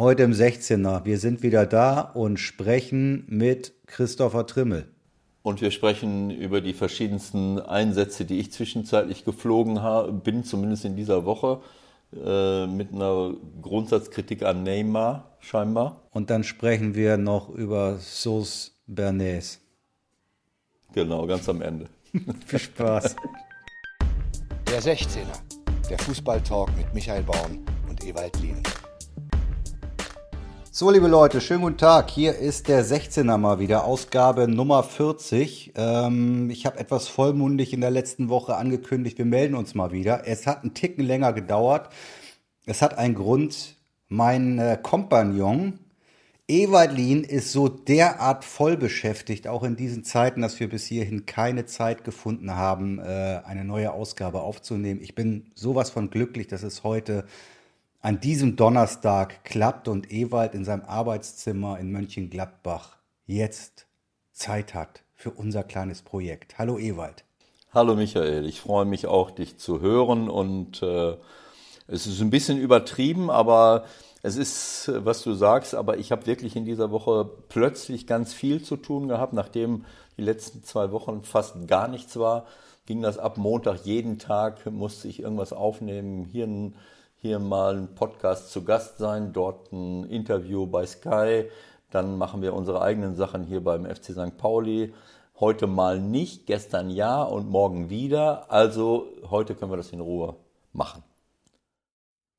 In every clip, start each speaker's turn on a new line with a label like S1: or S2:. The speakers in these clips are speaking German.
S1: Heute im 16er. Wir sind wieder da und sprechen mit Christopher Trimmel.
S2: Und wir sprechen über die verschiedensten Einsätze, die ich zwischenzeitlich geflogen habe, bin, zumindest in dieser Woche, äh, mit einer Grundsatzkritik an Neymar scheinbar.
S1: Und dann sprechen wir noch über Sauce Bernays.
S2: Genau, ganz am Ende.
S1: Viel Spaß.
S3: Der 16er, der Fußballtalk mit Michael Baum und Ewald Lien.
S1: So, liebe Leute, schönen guten Tag. Hier ist der 16er mal wieder, Ausgabe Nummer 40. Ähm, ich habe etwas vollmundig in der letzten Woche angekündigt, wir melden uns mal wieder. Es hat einen Ticken länger gedauert. Es hat einen Grund. Mein äh, Kompagnon Ewald Lien ist so derart voll beschäftigt, auch in diesen Zeiten, dass wir bis hierhin keine Zeit gefunden haben, äh, eine neue Ausgabe aufzunehmen. Ich bin sowas von glücklich, dass es heute an diesem Donnerstag klappt und Ewald in seinem Arbeitszimmer in Mönchengladbach jetzt Zeit hat für unser kleines Projekt. Hallo Ewald.
S2: Hallo Michael, ich freue mich auch, dich zu hören und äh, es ist ein bisschen übertrieben, aber es ist, was du sagst, aber ich habe wirklich in dieser Woche plötzlich ganz viel zu tun gehabt. Nachdem die letzten zwei Wochen fast gar nichts war, ging das ab Montag jeden Tag, musste ich irgendwas aufnehmen. Hier, ein, hier mal ein Podcast zu Gast sein, dort ein Interview bei Sky. Dann machen wir unsere eigenen Sachen hier beim FC St. Pauli. Heute mal nicht, gestern ja und morgen wieder. Also heute können wir das in Ruhe machen.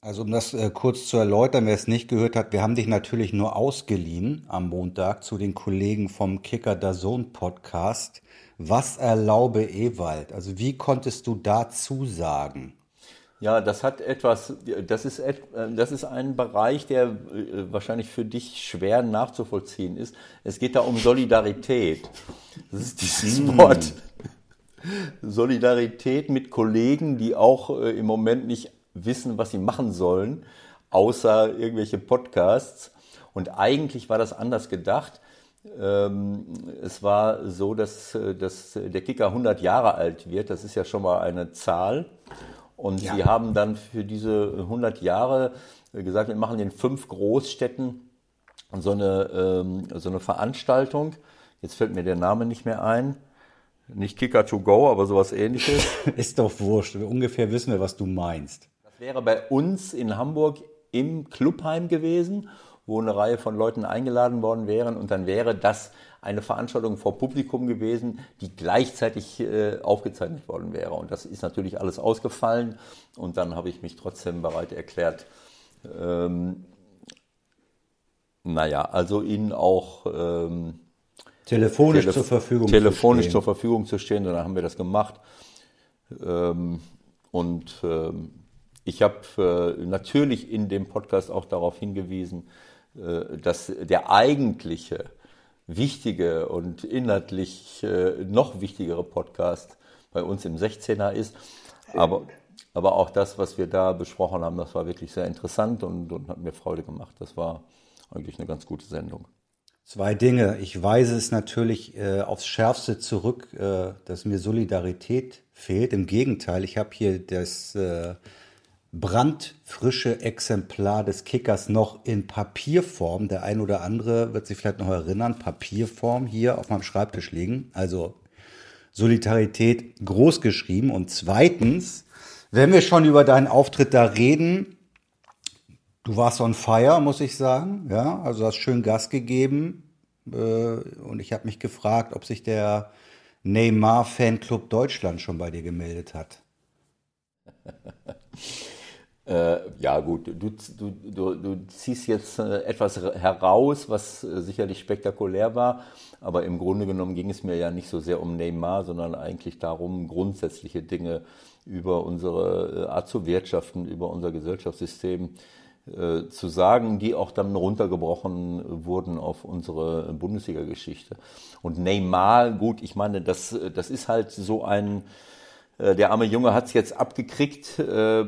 S1: Also um das äh, kurz zu erläutern, wer es nicht gehört hat, wir haben dich natürlich nur ausgeliehen am Montag zu den Kollegen vom Kicker der Sohn Podcast. Was erlaube Ewald? Also wie konntest du dazu sagen?
S2: Ja, das hat etwas, das ist, äh, das ist ein Bereich, der äh, wahrscheinlich für dich schwer nachzuvollziehen ist. Es geht da um Solidarität. Das ist dieses hm. Wort. Solidarität mit Kollegen, die auch äh, im Moment nicht wissen, was sie machen sollen, außer irgendwelche Podcasts. Und eigentlich war das anders gedacht. Ähm, es war so, dass, dass der Kicker 100 Jahre alt wird. Das ist ja schon mal eine Zahl. Und ja. sie haben dann für diese 100 Jahre gesagt, wir machen in fünf Großstädten so eine, ähm, so eine Veranstaltung. Jetzt fällt mir der Name nicht mehr ein. Nicht Kicker to go, aber sowas ähnliches.
S1: Ist doch wurscht. Ungefähr wissen wir, was du meinst
S2: wäre bei uns in Hamburg im Clubheim gewesen, wo eine Reihe von Leuten eingeladen worden wären und dann wäre das eine Veranstaltung vor Publikum gewesen, die gleichzeitig äh, aufgezeichnet worden wäre. Und das ist natürlich alles ausgefallen und dann habe ich mich trotzdem bereit erklärt, ähm, naja, also Ihnen auch ähm,
S1: telefonisch Telef zur Verfügung
S2: telefonisch zur Verfügung zu stehen. Und dann haben wir das gemacht. Ähm, und ähm, ich habe äh, natürlich in dem Podcast auch darauf hingewiesen, äh, dass der eigentliche, wichtige und inhaltlich äh, noch wichtigere Podcast bei uns im 16er ist. Aber, aber auch das, was wir da besprochen haben, das war wirklich sehr interessant und, und hat mir Freude gemacht. Das war eigentlich eine ganz gute Sendung.
S1: Zwei Dinge. Ich weise es natürlich äh, aufs Schärfste zurück, äh, dass mir Solidarität fehlt. Im Gegenteil, ich habe hier das äh, brandfrische Exemplar des Kickers noch in Papierform. Der ein oder andere wird sich vielleicht noch erinnern, Papierform hier auf meinem Schreibtisch liegen. Also Solidarität groß geschrieben. Und zweitens, wenn wir schon über deinen Auftritt da reden, du warst on fire, muss ich sagen. Ja, also hast schön Gas gegeben. Äh, und ich habe mich gefragt, ob sich der Neymar Fanclub Deutschland schon bei dir gemeldet hat.
S2: Äh, ja gut, du, du, du, du ziehst jetzt äh, etwas heraus, was äh, sicherlich spektakulär war, aber im Grunde genommen ging es mir ja nicht so sehr um Neymar, sondern eigentlich darum, grundsätzliche Dinge über unsere Art zu wirtschaften, über unser Gesellschaftssystem äh, zu sagen, die auch dann runtergebrochen wurden auf unsere Bundesliga-Geschichte. Und Neymar, gut, ich meine, das, das ist halt so ein Äh, der arme Junge hat es jetzt abgekriegt, äh, äh,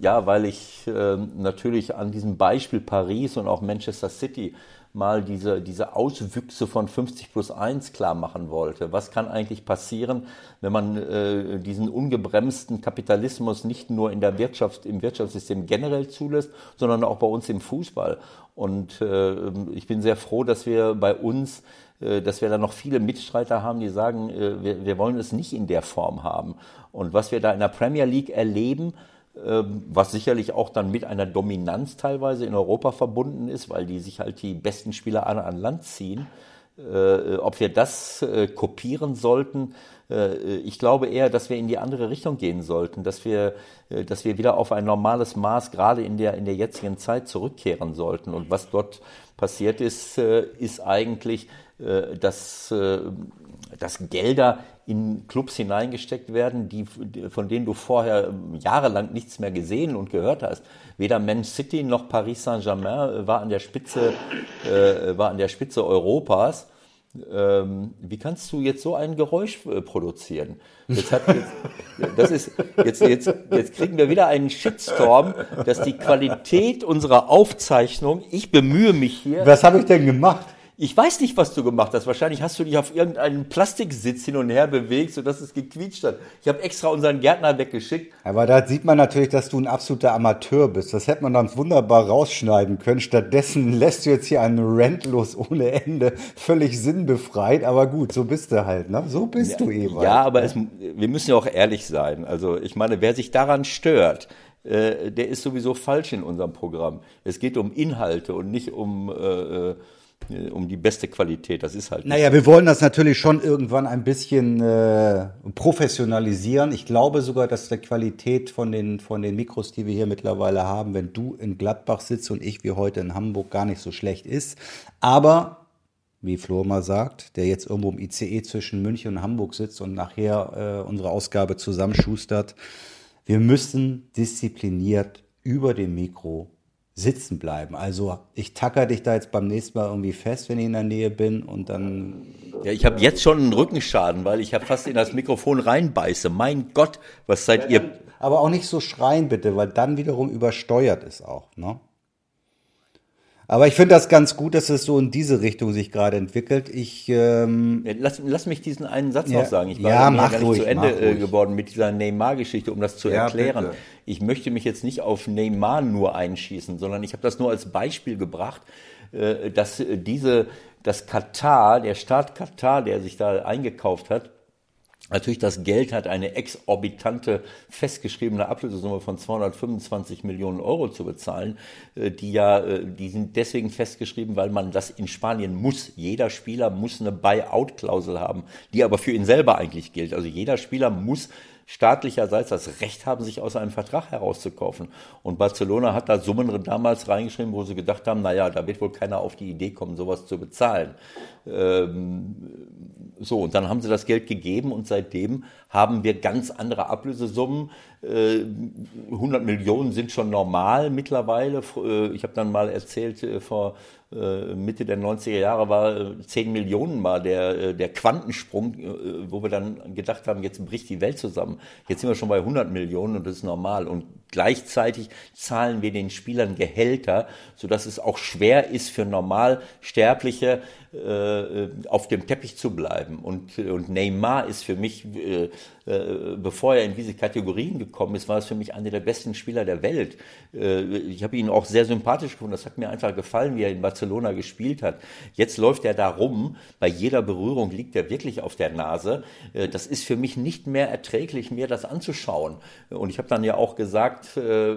S2: ja, weil ich natürlich an diesem Beispiel Paris und auch Manchester City mal diese, diese Auswüchse von 50 plus 1 klar machen wollte. Was kann eigentlich passieren, wenn man äh, diesen ungebremsten Kapitalismus nicht nur in der Wirtschaft, im Wirtschaftssystem generell zulässt, sondern auch bei uns im Fußball. Und äh, ich bin sehr froh, dass wir bei uns dass wir da noch viele Mitstreiter haben, die sagen, äh, wir, wir wollen es nicht in der Form haben. Und was wir da in der Premier League erleben, ähm, was sicherlich auch dann mit einer Dominanz teilweise in Europa verbunden ist, weil die sich halt die besten Spieler an, an Land ziehen. Äh, ob wir das äh, kopieren sollten, äh, ich glaube eher, dass wir in die andere Richtung gehen sollten, dass wir, äh, dass wir wieder auf ein normales Maß gerade in der, in der jetzigen Zeit zurückkehren sollten. Und was dort passiert ist, äh, ist eigentlich, äh, dass, äh, dass Gelder in Clubs hineingesteckt werden, die, von denen du vorher jahrelang nichts mehr gesehen und gehört hast. Weder Man City noch Paris Saint-Germain war an der Spitze, äh, war an der Spitze Europas. Ähm, wie kannst du jetzt so ein Geräusch äh, produzieren? Jetzt hat jetzt, das ist, jetzt, jetzt, jetzt kriegen wir wieder einen Shitstorm, dass die Qualität unserer Aufzeichnung, ich bemühe mich hier.
S1: Was habe ich denn gemacht?
S2: Ich weiß nicht, was du gemacht hast. Wahrscheinlich hast du dich auf irgendeinen Plastiksitz hin und her bewegt, sodass es gequietscht hat. Ich habe extra unseren Gärtner weggeschickt.
S1: Aber da sieht man natürlich, dass du ein absoluter Amateur bist. Das hätte man dann wunderbar rausschneiden können. Stattdessen lässt du jetzt hier einen Rant los ohne Ende, völlig sinnbefreit. Aber gut, so bist du halt. Ne? So bist
S2: ja,
S1: du eben.
S2: Ja, aber es, wir müssen ja auch ehrlich sein. Also ich meine, wer sich daran stört, äh, der ist sowieso falsch in unserem Programm. Es geht um Inhalte und nicht um... Äh, äh äh, um die beste Qualität. Das ist halt.
S1: Naja, wir wollen das natürlich schon irgendwann ein bisschen äh, professionalisieren. Ich glaube sogar, dass die Qualität von den, von den Mikros, die wir hier mittlerweile haben, wenn du in Gladbach sitzt und ich wie heute in Hamburg, gar nicht so schlecht ist. Aber, wie Flo mal sagt, der jetzt irgendwo im ICE zwischen München und Hamburg sitzt und nachher äh, unsere Ausgabe zusammenschustert, wir müssen diszipliniert über dem Mikro sitzen bleiben. Also ich tacker dich da jetzt beim nächsten Mal irgendwie fest, wenn ich in der Nähe bin und dann.
S2: Ja, ich habe jetzt schon einen Rückenschaden, weil ich habe fast in das Mikrofon reinbeiße. Mein Gott, was seid ihr?
S1: Aber auch nicht so schreien bitte, weil dann wiederum übersteuert ist auch. Ne? Aber ich finde das ganz gut, dass es so in diese Richtung sich gerade entwickelt. Ich ähm,
S2: lass, lass mich diesen einen Satz
S1: ja,
S2: noch sagen. Ich war
S1: ja,
S2: ja
S1: gar nicht ruhig,
S2: zu Ende äh, geworden mit dieser Neymar-Geschichte, um das zu ja, erklären. Bitte. Ich möchte mich jetzt nicht auf Neymar nur einschießen, sondern ich habe das nur als Beispiel gebracht, äh, dass diese, das Katar, der Staat Katar, der sich da eingekauft hat, natürlich das Geld hat, eine exorbitante festgeschriebene Ablösesumme von 225 Millionen Euro zu bezahlen, äh, die ja, äh, die sind deswegen festgeschrieben, weil man das in Spanien muss. Jeder Spieler muss eine Buyout-Klausel haben, die aber für ihn selber eigentlich gilt. Also jeder Spieler muss staatlicherseits das Recht haben, sich aus einem Vertrag herauszukaufen. Und Barcelona hat da Summen damals reingeschrieben, wo sie gedacht haben, naja, da wird wohl keiner auf die Idee kommen, sowas zu bezahlen. Ähm, so, und dann haben sie das Geld gegeben und seitdem haben wir ganz andere Ablösesummen. Äh, 100 Millionen sind schon normal mittlerweile. Äh, ich habe dann mal erzählt, äh, vor äh, Mitte der 90er Jahre war 10 äh, Millionen mal der, der Quantensprung, wo wir dann gedacht haben, jetzt bricht die Welt zusammen. Jetzt sind wir schon bei 100 Millionen und das ist normal. Und gleichzeitig zahlen wir den Spielern Gehälter, sodass es auch schwer ist für Normalsterbliche auf dem Teppich zu bleiben. Und, und Neymar ist für mich, äh, äh, bevor er in diese Kategorien gekommen ist, war es für mich einer der besten Spieler der Welt. Äh, ich habe ihn auch sehr sympathisch gefunden. Das hat mir einfach gefallen, wie er in Barcelona gespielt hat. Jetzt läuft er da rum. Bei jeder Berührung liegt er wirklich auf der Nase. Äh, das ist für mich nicht mehr erträglich, mir das anzuschauen. Und ich habe dann ja auch gesagt, äh,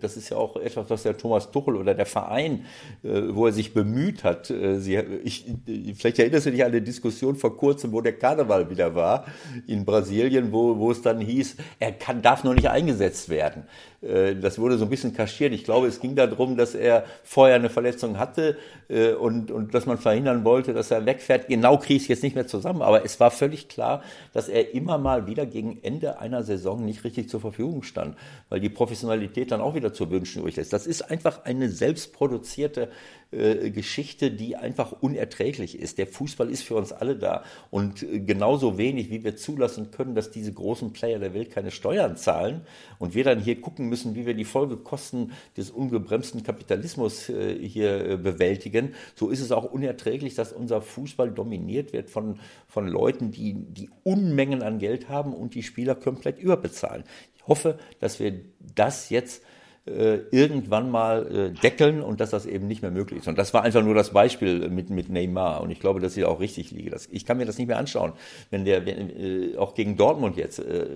S2: das ist ja auch etwas, was der Thomas Tuchel oder der Verein, wo er sich bemüht hat. Sie, ich, vielleicht erinnerst du dich an eine Diskussion vor kurzem, wo der Karneval wieder war in Brasilien, wo, wo es dann hieß, er kann, darf noch nicht eingesetzt werden. Äh, das wurde so ein bisschen kaschiert. Ich glaube, es ging darum, dass er vorher eine Verletzung hatte äh, und, und dass man verhindern wollte, dass er wegfährt. Genau kriege ich es jetzt nicht mehr zusammen, aber es war völlig klar, dass er immer mal wieder gegen Ende einer Saison nicht richtig zur Verfügung stand, weil die Professionalität dann auch wieder zu wünschen übrig lässt. Das ist einfach eine selbstproduzierte äh, Geschichte, die einfach unerträglich ist. Der Fußball ist für uns alle da. Und äh, genauso wenig, wie wir zulassen können, dass diese großen Player der Welt keine Steuern zahlen und wir dann hier gucken müssen, wie wir die Folgekosten des ungebremsten Kapitalismus äh, hier bewältigen, so ist es auch unerträglich, dass unser Fußball dominiert wird von, von Leuten, die, die Unmengen an Geld haben und die Spieler komplett überbezahlen. Ich hoffe, dass wir das jetzt äh, irgendwann mal äh, deckeln und dass das eben nicht mehr möglich ist. Und das war einfach nur das Beispiel mit, mit Neymar. Und ich glaube, dass ich auch richtig liege. Das, ich kann mir das nicht mehr anschauen, wenn der wenn, äh, auch gegen Dortmund jetzt. Äh,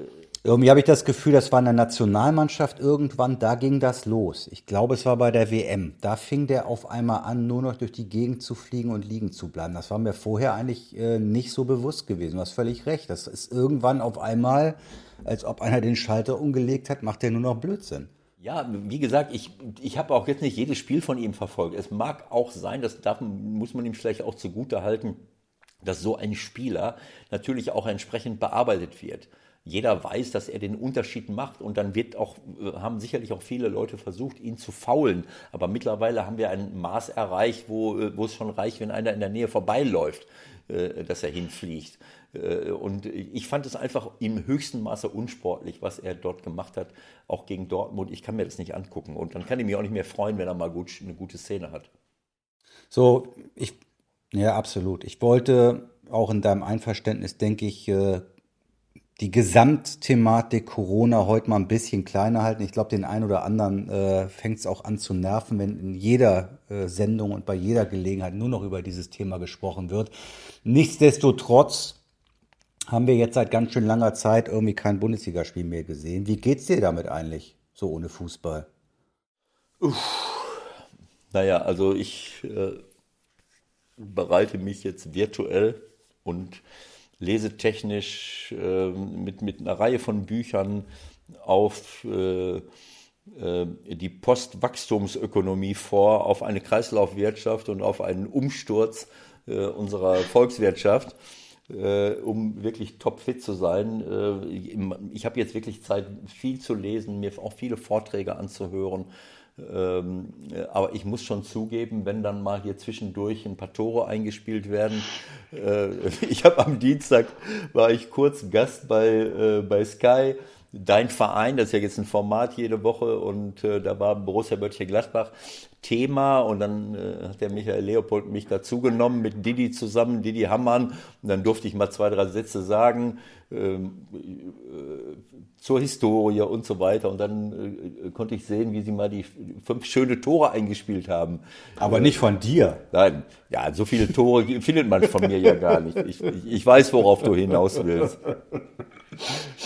S1: irgendwie habe ich das Gefühl, das war eine Nationalmannschaft irgendwann, da ging das los. Ich glaube, es war bei der WM. Da fing der auf einmal an, nur noch durch die Gegend zu fliegen und liegen zu bleiben. Das war mir vorher eigentlich äh, nicht so bewusst gewesen. Du hast völlig recht. Das ist irgendwann auf einmal, als ob einer den Schalter umgelegt hat, macht der nur noch Blödsinn.
S2: Ja, wie gesagt, ich, ich habe auch jetzt nicht jedes Spiel von ihm verfolgt. Es mag auch sein, das darf, muss man ihm vielleicht auch zugute halten, dass so ein Spieler natürlich auch entsprechend bearbeitet wird. Jeder weiß, dass er den Unterschied macht und dann wird auch, haben sicherlich auch viele Leute versucht, ihn zu faulen. Aber mittlerweile haben wir ein Maß erreicht, wo, wo es schon reicht, wenn einer in der Nähe vorbeiläuft, äh, dass er hinfliegt. Äh, und ich fand es einfach im höchsten Maße unsportlich, was er dort gemacht hat, auch gegen Dortmund. Ich kann mir das nicht angucken. Und dann kann ich mich auch nicht mehr freuen, wenn er mal gut, eine gute Szene hat.
S1: So, ich, ja, absolut. Ich wollte auch in deinem Einverständnis, denke ich, äh, die Gesamtthematik Corona heute mal ein bisschen kleiner halten. Ich glaube, den einen oder anderen äh, fängt es auch an zu nerven, wenn in jeder äh, Sendung und bei jeder Gelegenheit nur noch über dieses Thema gesprochen wird. Nichtsdestotrotz haben wir jetzt seit ganz schön langer Zeit irgendwie kein Bundesligaspiel mehr gesehen. Wie geht's dir damit eigentlich, so ohne Fußball?
S2: Uff. Naja, also ich äh, bereite mich jetzt virtuell und lesetechnisch äh, mit, mit einer Reihe von Büchern auf äh, äh die Postwachstumsökonomie vor, auf eine Kreislaufwirtschaft und auf einen Umsturz äh, unserer Volkswirtschaft äh, um wirklich topfit zu sein. Äh, ich habe jetzt wirklich Zeit, viel zu lesen, mir auch viele Vorträge anzuhören. Ähm, äh, aber ich muss schon zugeben, wenn dann mal hier zwischendurch ein paar Tore eingespielt werden. Äh, ich habe am Dienstag war ich kurz Gast bei, äh, bei Sky Dein Verein, das ist ja jetzt ein Format jede Woche und äh, da war Borussia Mönchengladbach Thema und dann äh, hat der Michael Leopold mich dazugenommen mit Didi zusammen, Didi Hammann und dann durfte ich mal zwei, drei Sätze sagen ähm, äh, zur Historie und so weiter und dann äh, konnte ich sehen, wie sie mal die fünf schöne Tore eingespielt haben.
S1: Aber nicht von dir.
S2: Nein, ja, so viele Tore findet man von mir ja gar nicht. Ich, ich, ich weiß, worauf du hinaus willst.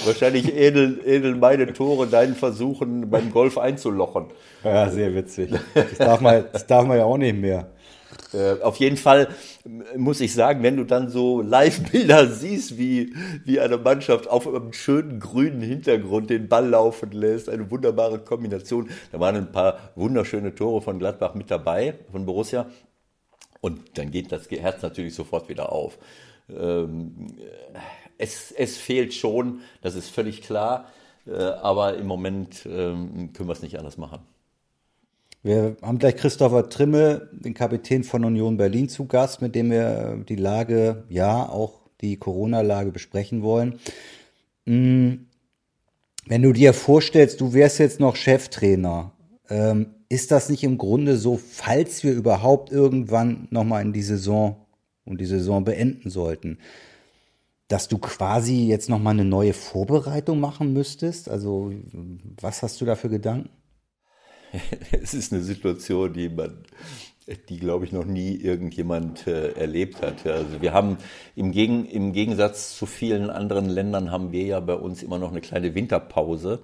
S2: Wahrscheinlich ähneln, ähneln meine Tore deinen Versuchen beim Golf einzulochen.
S1: Ja, sehr witzig. Das darf man, das darf man ja auch nicht mehr.
S2: Äh, auf jeden Fall muss ich sagen, wenn du dann so Live-Bilder siehst, wie, wie eine Mannschaft auf einem schönen grünen Hintergrund den Ball laufen lässt, eine wunderbare Kombination. Da waren ein paar wunderschöne Tore von Gladbach mit dabei, von Borussia. Und dann geht das Herz natürlich sofort wieder auf. Ähm, es, es fehlt schon, das ist völlig klar, äh, aber im Moment ähm, können wir es nicht anders machen.
S1: Wir haben gleich Christopher Trimme, den Kapitän von Union Berlin, zu Gast, mit dem wir die Lage, ja, auch die Corona-Lage besprechen wollen. Hm, wenn du dir vorstellst, du wärst jetzt noch Cheftrainer, ähm, ist das nicht im Grunde so, falls wir überhaupt irgendwann nochmal in die Saison und die Saison beenden sollten, dass du quasi jetzt nochmal eine neue Vorbereitung machen müsstest? Also, was hast du da für Gedanken?
S2: Es ist eine Situation, die man, die glaube ich noch nie irgendjemand äh, erlebt hat. Also wir haben im, Gegen, im Gegensatz zu vielen anderen Ländern haben wir ja bei uns immer noch eine kleine Winterpause.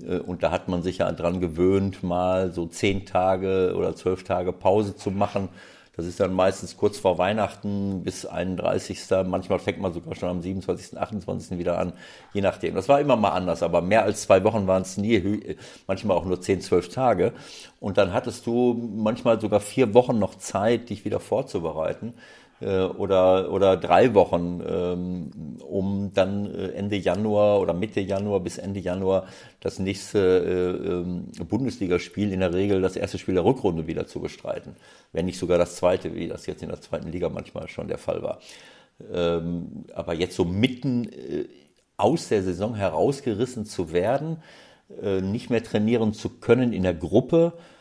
S2: Äh, und da hat man sich ja dran gewöhnt, mal so zehn Tage oder zwölf Tage Pause zu machen das ist dann meistens kurz vor Weihnachten bis 31. Manchmal fängt man sogar schon am 27., 28. wieder an, je nachdem. Das war immer mal anders, aber mehr als zwei Wochen waren es nie, manchmal auch nur 10, 12 Tage. Und dann hattest du manchmal sogar vier Wochen noch Zeit, dich wieder vorzubereiten. Äh, oder, oder drei Wochen, ähm, um dann äh, Ende Januar oder Mitte Januar bis Ende Januar das nächste äh, ähm, Bundesligaspiel, in der Regel das erste Spiel der Rückrunde wieder zu bestreiten. Wenn nicht sogar das zweite, wie das jetzt in der zweiten Liga manchmal schon der Fall war. Ähm, aber jetzt so mitten aus der Saison herausgerissen zu werden, nicht mehr trainieren zu können in der Gruppe, äh,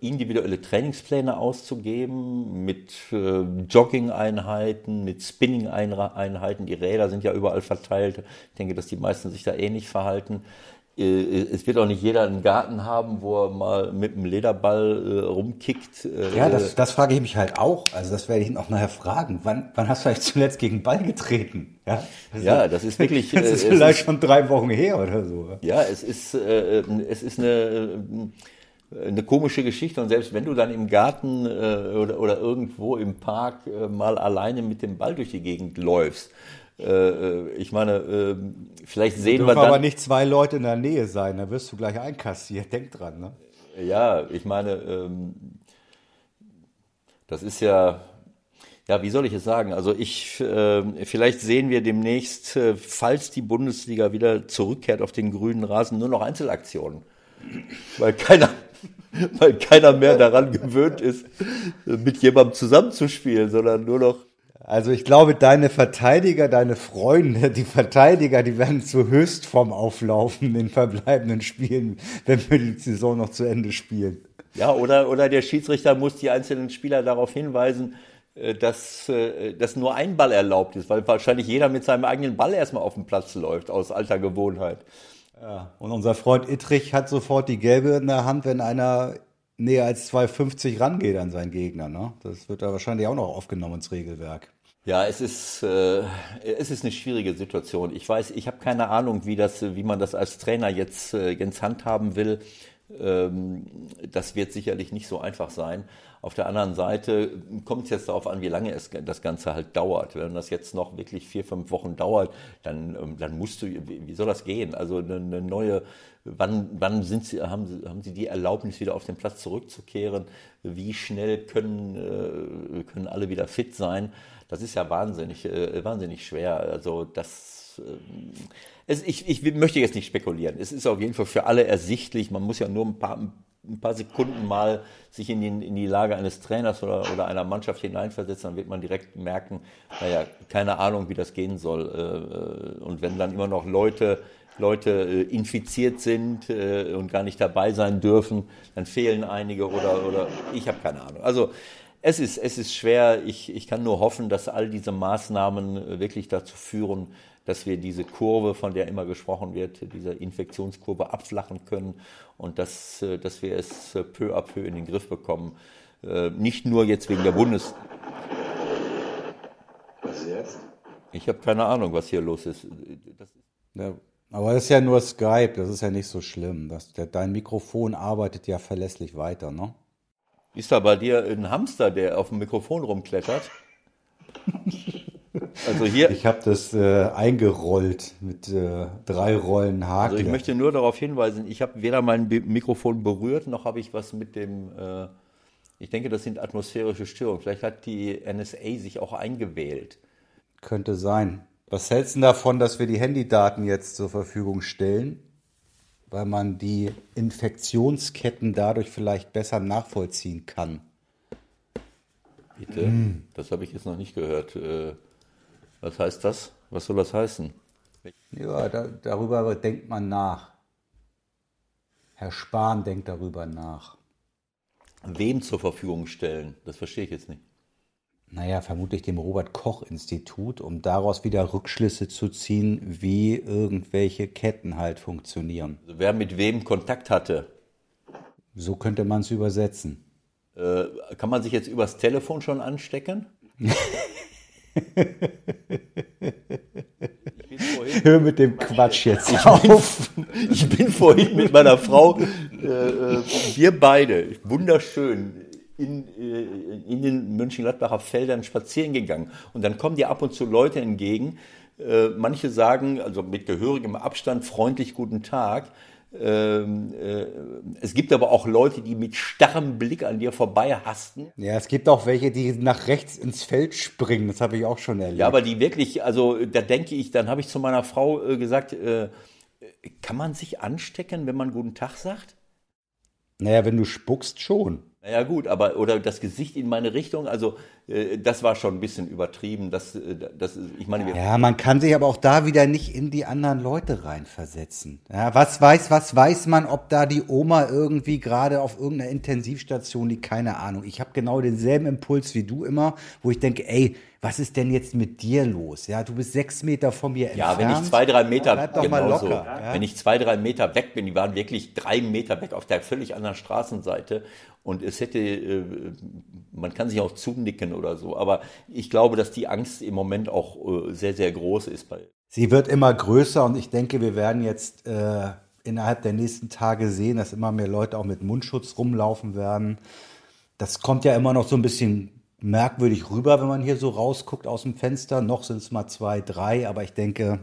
S2: individuelle Trainingspläne auszugeben mit äh, Jogging-Einheiten, mit Spinning-Einheiten. Die Räder sind ja überall verteilt. Ich denke, dass die meisten sich da ähnlich verhalten. Äh, es wird auch nicht jeder einen Garten haben, wo er mal mit einem Lederball äh, rumkickt.
S1: Äh, ja, das, das frage ich mich halt auch. Also das werde ich ihn auch nachher fragen. Wann, wann hast du eigentlich zuletzt gegen Ball getreten?
S2: Ja, das, ja, das ist wirklich.
S1: Das ist vielleicht ist, schon drei Wochen her oder so.
S2: Ja, es ist, äh, es ist eine eine komische Geschichte und selbst wenn du dann im Garten äh, oder, oder irgendwo im Park äh, mal alleine mit dem Ball durch die Gegend läufst, äh, äh ich meine, äh, vielleicht sehen wir dann...
S1: aber nicht zwei Leute in der Nähe sein, da wirst du gleich einkassiert, denk dran, ne?
S2: Ja, ich meine, ähm, das ist ja, ja, wie soll ich es sagen? Also ich, äh, vielleicht sehen wir demnächst, äh, falls die Bundesliga wieder zurückkehrt auf den grünen Rasen, nur noch Einzelaktionen. Weil keiner, weil keiner mehr daran gewöhnt ist, mit jemandem zusammenzuspielen, sondern nur noch.
S1: Also ich glaube, deine Verteidiger, deine Freunde, die Verteidiger, die werden zur Höchstform auflaufen in den verbleibenden Spielen, wenn wir die Saison noch zu Ende spielen.
S2: Ja, oder, oder der Schiedsrichter muss die einzelnen Spieler darauf hinweisen, äh, dass, äh, dass nur ein Ball erlaubt ist, weil wahrscheinlich jeder mit seinem eigenen Ball erstmal auf den Platz läuft, aus alter Gewohnheit.
S1: Ja, und unser Freund Ittrich hat sofort die gelbe in der Hand, wenn einer näher als 2,50 rangeht an seinen Gegner. Ne? Das wird da wahrscheinlich auch noch aufgenommen ins Regelwerk.
S2: Ja, es ist, äh, es ist eine schwierige Situation. Ich weiß, ich habe keine Ahnung, wie, das, wie man das als Trainer jetzt, äh, jetzt handhaben will. Ähm, das wird sicherlich nicht so einfach sein. Auf der anderen Seite kommt es jetzt darauf an, wie lange es das Ganze halt dauert. Wenn das jetzt noch wirklich vier, fünf Wochen dauert, dann, ähm, dann musst du, wie soll das gehen? Also eine, neue, wann, wann sind sie, haben, sie, haben sie die Erlaubnis, wieder auf den Platz zurückzukehren? Wie schnell können, äh, können alle wieder fit sein? Das ist ja wahnsinnig, äh, wahnsinnig schwer. Also das, ähm, es, ich, ich möchte jetzt nicht spekulieren. Es ist auf jeden Fall für alle ersichtlich. Man muss ja nur ein paar, ein paar Sekunden mal sich in die, in die Lage eines Trainers oder, oder einer Mannschaft hineinversetzen, dann wird man direkt merken, naja, keine Ahnung, wie das gehen soll. Äh, und wenn dann immer noch Leute, Leute äh, infiziert sind äh, und gar nicht dabei sein dürfen, dann fehlen einige oder, oder ich habe keine Ahnung. Also es ist, es ist schwer. Ich, ich kann nur hoffen, dass all diese Maßnahmen wirklich dazu führen, dass wir diese Kurve, von der immer gesprochen wird, diese Infektionskurve abflachen können und dass, äh, dass wir es äh, peu à peu in den Griff bekommen. Äh, nicht nur jetzt wegen der Bundes. Was jetzt? Ich habe keine Ahnung, was hier los ist.
S1: ist ja, aber das ist ja nur Skype, das ist ja nicht so schlimm. Das, der, dein Mikrofon arbeitet ja verlässlich weiter, ne?
S2: Ist da bei dir ein Hamster, der auf dem Mikrofon rumklettert?
S1: Also hier. Ich habe das äh, eingerollt mit äh, drei Rollen Haken.
S2: Also ich möchte nur darauf hinweisen, ich habe weder mein Mikrofon berührt, noch habe ich was mit dem. Äh, ich denke, das sind atmosphärische Störungen. Vielleicht hat die NSA sich auch eingewählt.
S1: Könnte sein. Was hältst du davon, dass wir die Handydaten jetzt zur Verfügung stellen? Weil man die Infektionsketten dadurch vielleicht besser nachvollziehen kann.
S2: Bitte? Mm. Das habe ich jetzt noch nicht gehört. Was heißt das? Was soll das heißen?
S1: Ja, da, darüber denkt man nach. Herr Spahn denkt darüber nach.
S2: Wem zur Verfügung stellen? Das verstehe ich jetzt nicht.
S1: Naja, vermutlich dem Robert Koch Institut, um daraus wieder Rückschlüsse zu ziehen, wie irgendwelche Ketten halt funktionieren.
S2: Also wer mit wem Kontakt hatte.
S1: So könnte man es übersetzen.
S2: Äh, kann man sich jetzt übers Telefon schon anstecken?
S1: Hör mit dem Quatsch jetzt ich auf.
S2: Bin, ich bin vorhin mit meiner Frau, äh, äh, wir beide, wunderschön, in, äh, in den Mönchengladbacher Feldern spazieren gegangen. Und dann kommen dir ab und zu Leute entgegen. Äh, manche sagen, also mit gehörigem Abstand, freundlich guten Tag. Ähm, äh, es gibt aber auch Leute, die mit starrem Blick an dir vorbei hasten.
S1: Ja, es gibt auch welche, die nach rechts ins Feld springen. Das habe ich auch schon erlebt.
S2: Ja, aber die wirklich, also da denke ich, dann habe ich zu meiner Frau äh, gesagt, äh, kann man sich anstecken, wenn man guten Tag sagt?
S1: Naja, wenn du spuckst, schon.
S2: Naja gut, aber oder das Gesicht in meine Richtung, also äh, das war schon ein bisschen übertrieben. Das, äh, das, ich meine,
S1: Ja, man kann sich aber auch da wieder nicht in die anderen Leute reinversetzen. Ja, was weiß, was weiß man, ob da die Oma irgendwie gerade auf irgendeiner Intensivstation liegt? Keine Ahnung. Ich habe genau denselben Impuls wie du immer, wo ich denke, ey, was ist denn jetzt mit dir los? Ja, du bist sechs Meter von mir
S2: Ja,
S1: entfernt.
S2: wenn ich zwei, drei Meter,
S1: doch mal
S2: genau so.
S1: locker, ja?
S2: wenn ich zwei, drei Meter weg bin, die waren wirklich drei Meter weg auf der völlig anderen Straßenseite und es hätte, äh, man kann sich auch zunicken oder so, aber ich glaube, dass die Angst im Moment auch äh, sehr, sehr groß ist
S1: Sie wird immer größer und ich denke, wir werden jetzt äh, innerhalb der nächsten Tage sehen, dass immer mehr Leute auch mit Mundschutz rumlaufen werden. Das kommt ja immer noch so ein bisschen merkwürdig rüber, wenn man hier so rausguckt aus dem Fenster. Noch sind es mal zwei, drei, aber ich denke,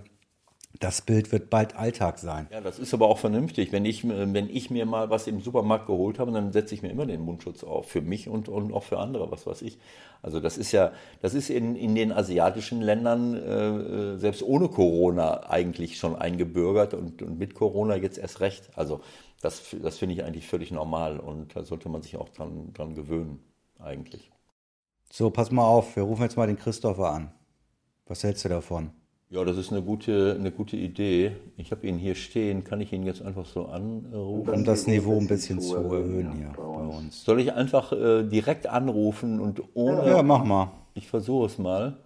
S1: das Bild wird bald Alltag sein.
S2: Ja, das ist aber auch vernünftig. Wenn ich, wenn ich mir mal was im Supermarkt geholt habe, dann setze ich mir immer den Mundschutz auf. Für mich und, und auch für andere, was weiß ich. Also das ist ja, das ist in, in den asiatischen Ländern äh, selbst ohne Corona eigentlich schon eingebürgert und, und mit Corona jetzt erst recht. Also das, das finde ich eigentlich völlig normal und da sollte man sich auch dran, dran gewöhnen, eigentlich.
S1: So, pass mal auf, wir rufen jetzt mal den Christopher an. Was hältst du davon?
S2: Ja, das ist eine gute, eine gute Idee. Ich habe ihn hier stehen. Kann ich ihn jetzt einfach so anrufen?
S1: Um das Niveau ein bisschen zu erhöhen hier bei uns.
S2: Soll ich einfach äh, direkt anrufen und ohne.
S1: Ja, mach mal.
S2: Ich versuche es mal.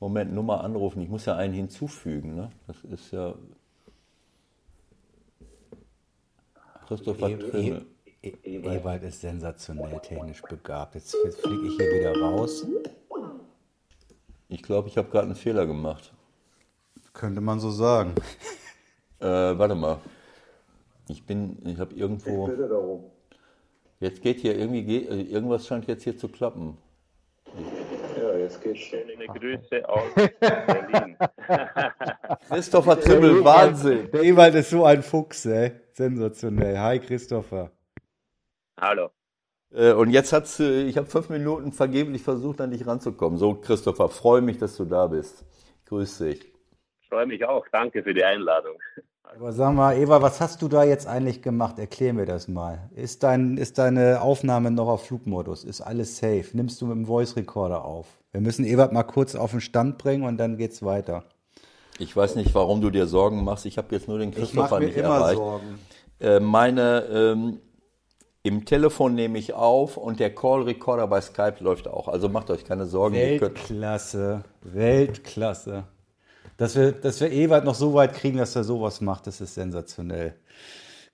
S2: Moment, Nummer anrufen. Ich muss ja einen hinzufügen. Ne? Das ist ja. Christopher
S1: E-
S2: Trimmel.
S1: E- E- Ewald ist sensationell technisch begabt. Jetzt, jetzt fliege ich hier wieder raus.
S2: Ich glaube, ich habe gerade einen Fehler gemacht.
S1: Könnte man so sagen.
S2: Äh, warte mal. Ich bin, ich habe irgendwo. Jetzt geht hier irgendwie, geht, äh, irgendwas scheint jetzt hier zu klappen.
S4: Ja, jetzt geht's.
S5: Schöne Grüße aus Berlin.
S2: Christopher Trimmel, Wahnsinn.
S1: Der Ewald ist so ein Fuchs, ey. Sensationell. Hi, Christopher.
S5: Hallo.
S2: Äh, Und jetzt hat's, äh, ich habe fünf Minuten vergeblich versucht, an dich ranzukommen. So, Christopher, freue mich, dass du da bist. Grüß dich.
S5: Freue mich auch. Danke für die Einladung.
S1: Aber sag mal, Eva, was hast du da jetzt eigentlich gemacht? Erklär mir das mal. Ist, dein, ist deine Aufnahme noch auf Flugmodus? Ist alles safe? Nimmst du mit dem Voice Recorder auf? Wir müssen Ewald mal kurz auf den Stand bringen und dann geht's weiter.
S2: Ich weiß nicht, warum du dir Sorgen machst. Ich habe jetzt nur den
S1: Ich mache
S2: Christopher
S1: mir
S2: nicht
S1: immer
S2: erreicht.
S1: Sorgen.
S2: Äh, meine, ähm, im Telefon nehme ich auf und der Call Recorder bei Skype läuft auch. Also macht euch keine Sorgen.
S1: Weltklasse. Weltklasse. Dass wir, dass wir Ewald noch so weit kriegen, dass er sowas macht, das ist sensationell.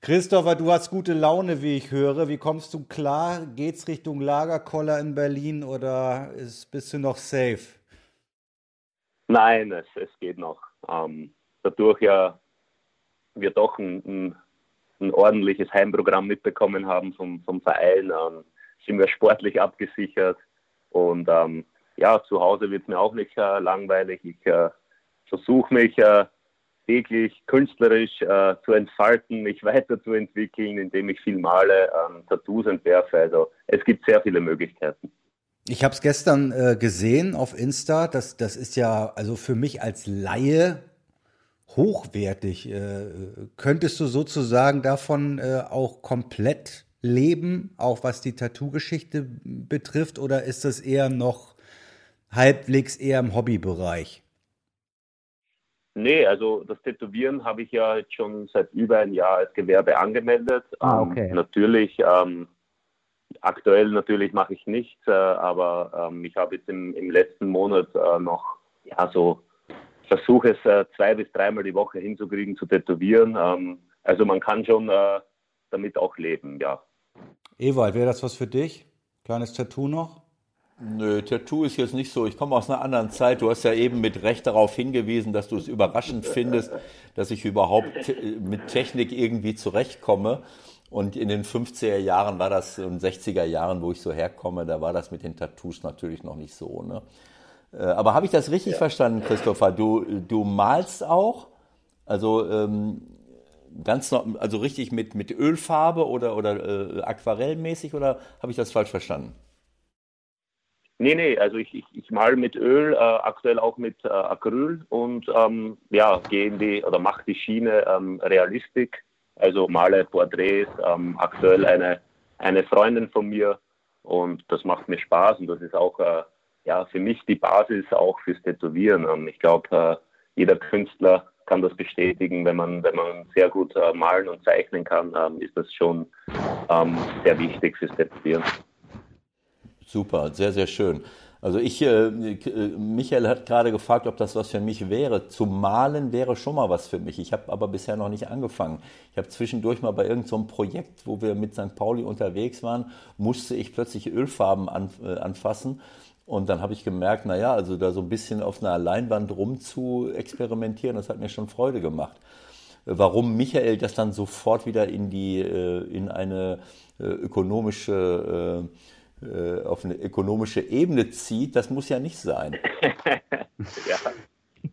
S1: Christopher, du hast gute Laune, wie ich höre. Wie kommst du klar? Geht's Richtung Lagerkoller in Berlin oder ist, bist du noch safe?
S5: Nein, es, es geht noch. Ähm, dadurch ja wir doch ein, ein, ein ordentliches Heimprogramm mitbekommen haben vom, vom Verein, ähm, sind wir sportlich abgesichert. Und ähm, ja, zu Hause wird es mir auch nicht äh, langweilig. Ich äh, versuche mich äh, täglich künstlerisch äh, zu entfalten, mich weiterzuentwickeln, indem ich viel male, ähm, Tattoos entwerfe. Also es gibt sehr viele Möglichkeiten.
S1: Ich habe es gestern äh, gesehen auf Insta. Das, das ist ja also für mich als Laie hochwertig. Äh, könntest du sozusagen davon äh, auch komplett leben, auch was die Tattoo-Geschichte betrifft, oder ist das eher noch halbwegs eher im Hobbybereich?
S5: Nee, also das Tätowieren habe ich ja jetzt schon seit über ein Jahr als Gewerbe angemeldet.
S1: Ah,
S5: Ähm,
S1: okay.
S5: natürlich, ähm, aktuell natürlich mache ich nichts, äh, aber ähm, ich habe jetzt im, im letzten Monat äh, noch, ja, so versuche es äh, zwei bis dreimal die Woche hinzukriegen zu tätowieren. Ähm, also man kann schon äh, damit auch leben, ja.
S1: Ewald, wäre das was für dich? Kleines Tattoo noch?
S2: Nö, Tattoo ist jetzt nicht so. Ich komme aus einer anderen Zeit. Du hast ja eben mit Recht darauf hingewiesen, dass du es überraschend findest, dass ich überhaupt äh, mit Technik irgendwie zurechtkomme. Und in den 50er Jahren war das, und 60er Jahren, wo ich so herkomme, da war das mit den Tattoos natürlich noch nicht so. Ne? Äh, Aber habe ich das richtig verstanden, Christopher? Du, du malst auch? Also ähm, ganz noch, also richtig mit, mit Ölfarbe oder, oder äh, aquarellmäßig oder habe ich das falsch verstanden?
S5: Nee, nee, also ich, ich, ich mal mit Öl, äh, aktuell auch mit äh, Acryl und ähm, ja, gehe in die oder mache die Schiene ähm, Realistik, also male Porträts, ähm, aktuell eine, eine Freundin von mir und das macht mir Spaß und das ist auch äh, ja, für mich die Basis auch fürs Tätowieren. Und ich glaube, äh, jeder Künstler kann das bestätigen, wenn man, wenn man sehr gut äh, malen und zeichnen kann, ähm, ist das schon ähm, sehr wichtig fürs Tätowieren.
S2: Super, sehr, sehr schön. Also ich, äh, Michael hat gerade gefragt, ob das was für mich wäre. Zu malen wäre schon mal was für mich. Ich habe aber bisher noch nicht angefangen. Ich habe zwischendurch mal bei irgendeinem so Projekt, wo wir mit St. Pauli unterwegs waren, musste ich plötzlich Ölfarben an, äh, anfassen. Und dann habe ich gemerkt, naja, also da so ein bisschen auf einer Leinwand rum zu experimentieren, das hat mir schon Freude gemacht. Warum Michael das dann sofort wieder in die, äh, in eine äh, ökonomische äh, auf eine ökonomische Ebene zieht, das muss ja nicht sein.
S6: ja.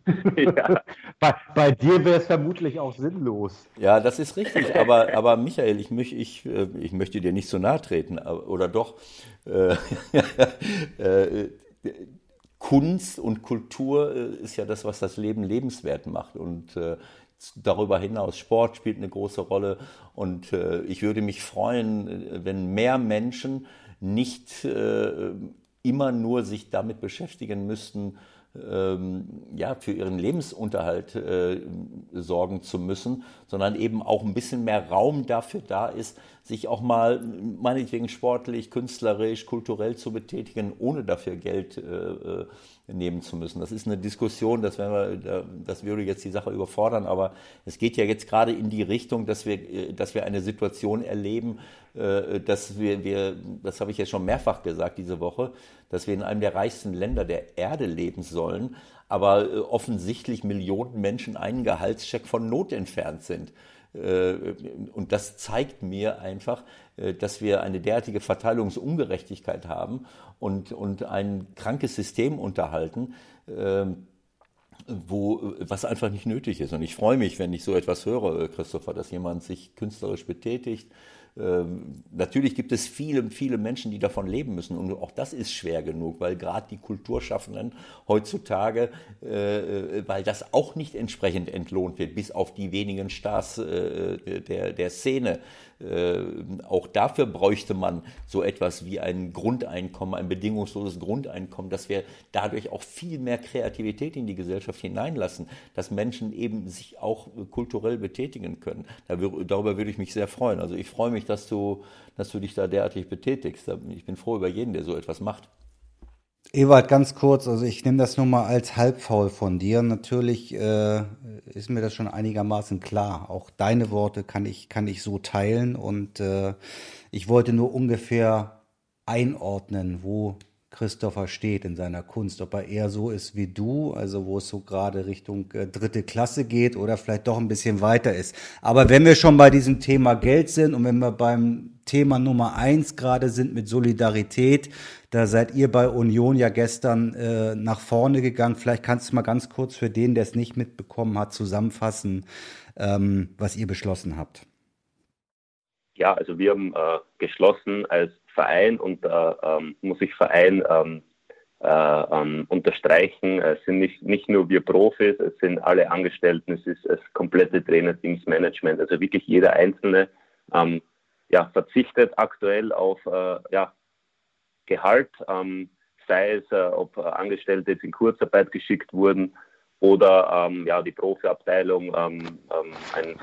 S6: ja. Bei, bei, dir wäre es vermutlich auch sinnlos.
S2: Ja, das ist richtig. Aber, aber Michael, ich, möch, ich, äh, ich möchte dir nicht so nahe treten, oder doch? Äh, äh, Kunst und Kultur ist ja das, was das Leben lebenswert macht. Und äh, darüber hinaus Sport spielt eine große Rolle. Und äh, ich würde mich freuen, wenn mehr Menschen nicht äh, immer nur sich damit beschäftigen müssten, ja, für ihren Lebensunterhalt äh, sorgen zu müssen, sondern eben auch ein bisschen mehr Raum dafür da ist, sich auch mal meinetwegen sportlich, künstlerisch, kulturell zu betätigen, ohne dafür Geld äh, äh nehmen zu müssen. Das ist eine Diskussion, das, wir, das würde jetzt die Sache überfordern, aber es geht ja jetzt gerade in die Richtung, dass wir, äh, dass wir eine Situation erleben, äh, dass wir, wir, das habe ich jetzt schon mehrfach gesagt diese Woche, dass wir in einem der reichsten Länder der Erde leben sollen, aber äh, offensichtlich Millionen Menschen einen Gehaltscheck von Not entfernt sind. Und das zeigt mir einfach, dass wir eine derartige Verteilungsungerechtigkeit haben und, und ein krankes System unterhalten, wo, was einfach nicht nötig ist. Und ich freue mich, wenn ich so etwas höre, Christopher, dass jemand sich künstlerisch betätigt, ähm, natürlich gibt es viele, viele Menschen, die davon leben müssen. Und auch das ist schwer genug, weil gerade die Kulturschaffenden heutzutage, äh, äh, weil das auch nicht entsprechend entlohnt wird, bis auf die wenigen Stars äh, der, der Szene. Äh, auch dafür bräuchte man so etwas wie ein Grundeinkommen, ein bedingungsloses Grundeinkommen, dass wir dadurch auch viel mehr Kreativität in die Gesellschaft hineinlassen, dass Menschen eben sich auch kulturell betätigen können. Darüber würde ich mich sehr freuen. Also ich freue mich, dass du, dass du dich da derartig betätigst. Ich bin froh über jeden, der so etwas macht.
S1: Ewald, ganz kurz, also ich nehme das nur mal als halbfaul von dir. Natürlich äh, ist mir das schon einigermaßen klar. Auch deine Worte kann ich, kann ich so teilen und äh, ich wollte nur ungefähr einordnen, wo Christopher steht in seiner Kunst, ob er eher so ist wie du, also wo es so gerade Richtung äh, dritte Klasse geht oder vielleicht doch ein bisschen weiter ist. Aber wenn wir schon bei diesem Thema Geld sind und wenn wir beim Thema Nummer eins gerade sind mit Solidarität, da seid ihr bei Union ja gestern äh, nach vorne gegangen. Vielleicht kannst du mal ganz kurz für den, der es nicht mitbekommen hat, zusammenfassen, ähm, was ihr beschlossen habt.
S5: Ja, also wir haben äh, geschlossen als Verein und da äh, ähm, muss ich Verein ähm, äh, ähm, unterstreichen. Es sind nicht, nicht nur wir Profis, es sind alle Angestellten, es ist das komplette Trainerteams, Management, also wirklich jeder Einzelne ähm, ja, verzichtet aktuell auf äh, ja, Gehalt, ähm, sei es, äh, ob Angestellte jetzt in Kurzarbeit geschickt wurden oder ähm, ja, die Profiabteilung ähm, ähm einen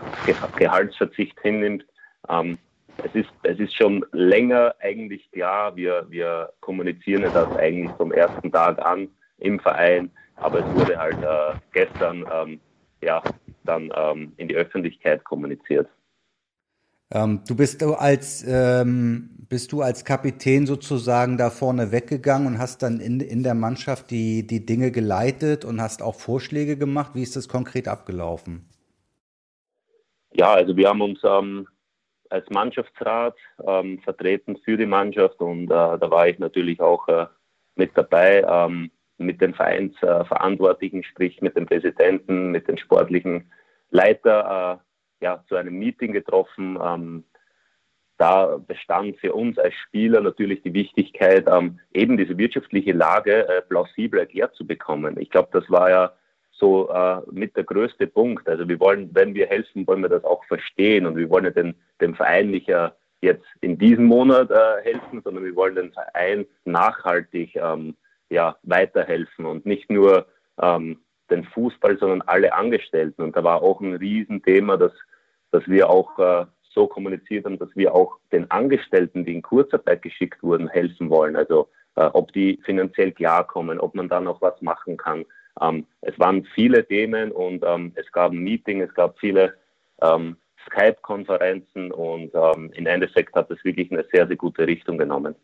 S5: Gehaltsverzicht hinnimmt. Ähm, es, ist, es ist schon länger eigentlich klar, wir, wir kommunizieren das eigentlich vom ersten Tag an im Verein, aber es wurde halt äh, gestern ähm, ja, dann in die Öffentlichkeit kommuniziert.
S1: Ähm, du bist als ähm, bist du als Kapitän sozusagen da vorne weggegangen und hast dann in, in der Mannschaft die, die Dinge geleitet und hast auch Vorschläge gemacht. Wie ist das konkret abgelaufen?
S5: Ja, also wir haben uns ähm, als Mannschaftsrat ähm, vertreten für die Mannschaft und äh, da war ich natürlich auch äh, mit dabei ähm, mit den Vereinsverantwortlichen, sprich mit dem Präsidenten, mit den sportlichen Leiter. Äh, ja, zu einem Meeting getroffen. Ähm, da bestand für uns als Spieler natürlich die Wichtigkeit, ähm, eben diese wirtschaftliche Lage äh, plausibel erklärt zu bekommen. Ich glaube, das war ja so äh, mit der größte Punkt. Also wir wollen, wenn wir helfen, wollen wir das auch verstehen und wir wollen ja den, dem Verein nicht äh, jetzt in diesem Monat äh, helfen, sondern wir wollen den Verein nachhaltig ähm, ja, weiterhelfen und nicht nur ähm, den Fußball, sondern alle Angestellten. Und da war auch ein Riesenthema, dass, dass wir auch äh, so kommuniziert haben, dass wir auch den Angestellten, die in Kurzarbeit geschickt wurden, helfen wollen. Also äh, ob die finanziell klarkommen, ob man da noch was machen kann. Ähm, es waren viele Themen und ähm, es gab ein Meeting, es gab viele ähm, Skype-Konferenzen und ähm, im Endeffekt hat es wirklich eine sehr, sehr gute Richtung genommen.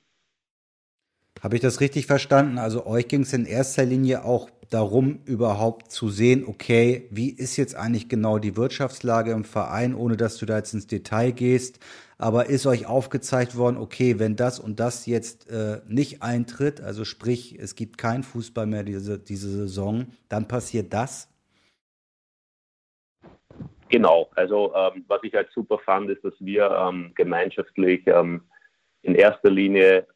S1: Habe ich das richtig verstanden? Also euch ging es in erster Linie auch darum, überhaupt zu sehen, okay, wie ist jetzt eigentlich genau die Wirtschaftslage im Verein, ohne dass du da jetzt ins Detail gehst. Aber ist euch aufgezeigt worden, okay, wenn das und das jetzt äh, nicht eintritt, also sprich, es gibt keinen Fußball mehr diese, diese Saison, dann passiert das?
S5: Genau, also ähm, was ich halt super fand, ist, dass wir ähm, gemeinschaftlich ähm, in erster Linie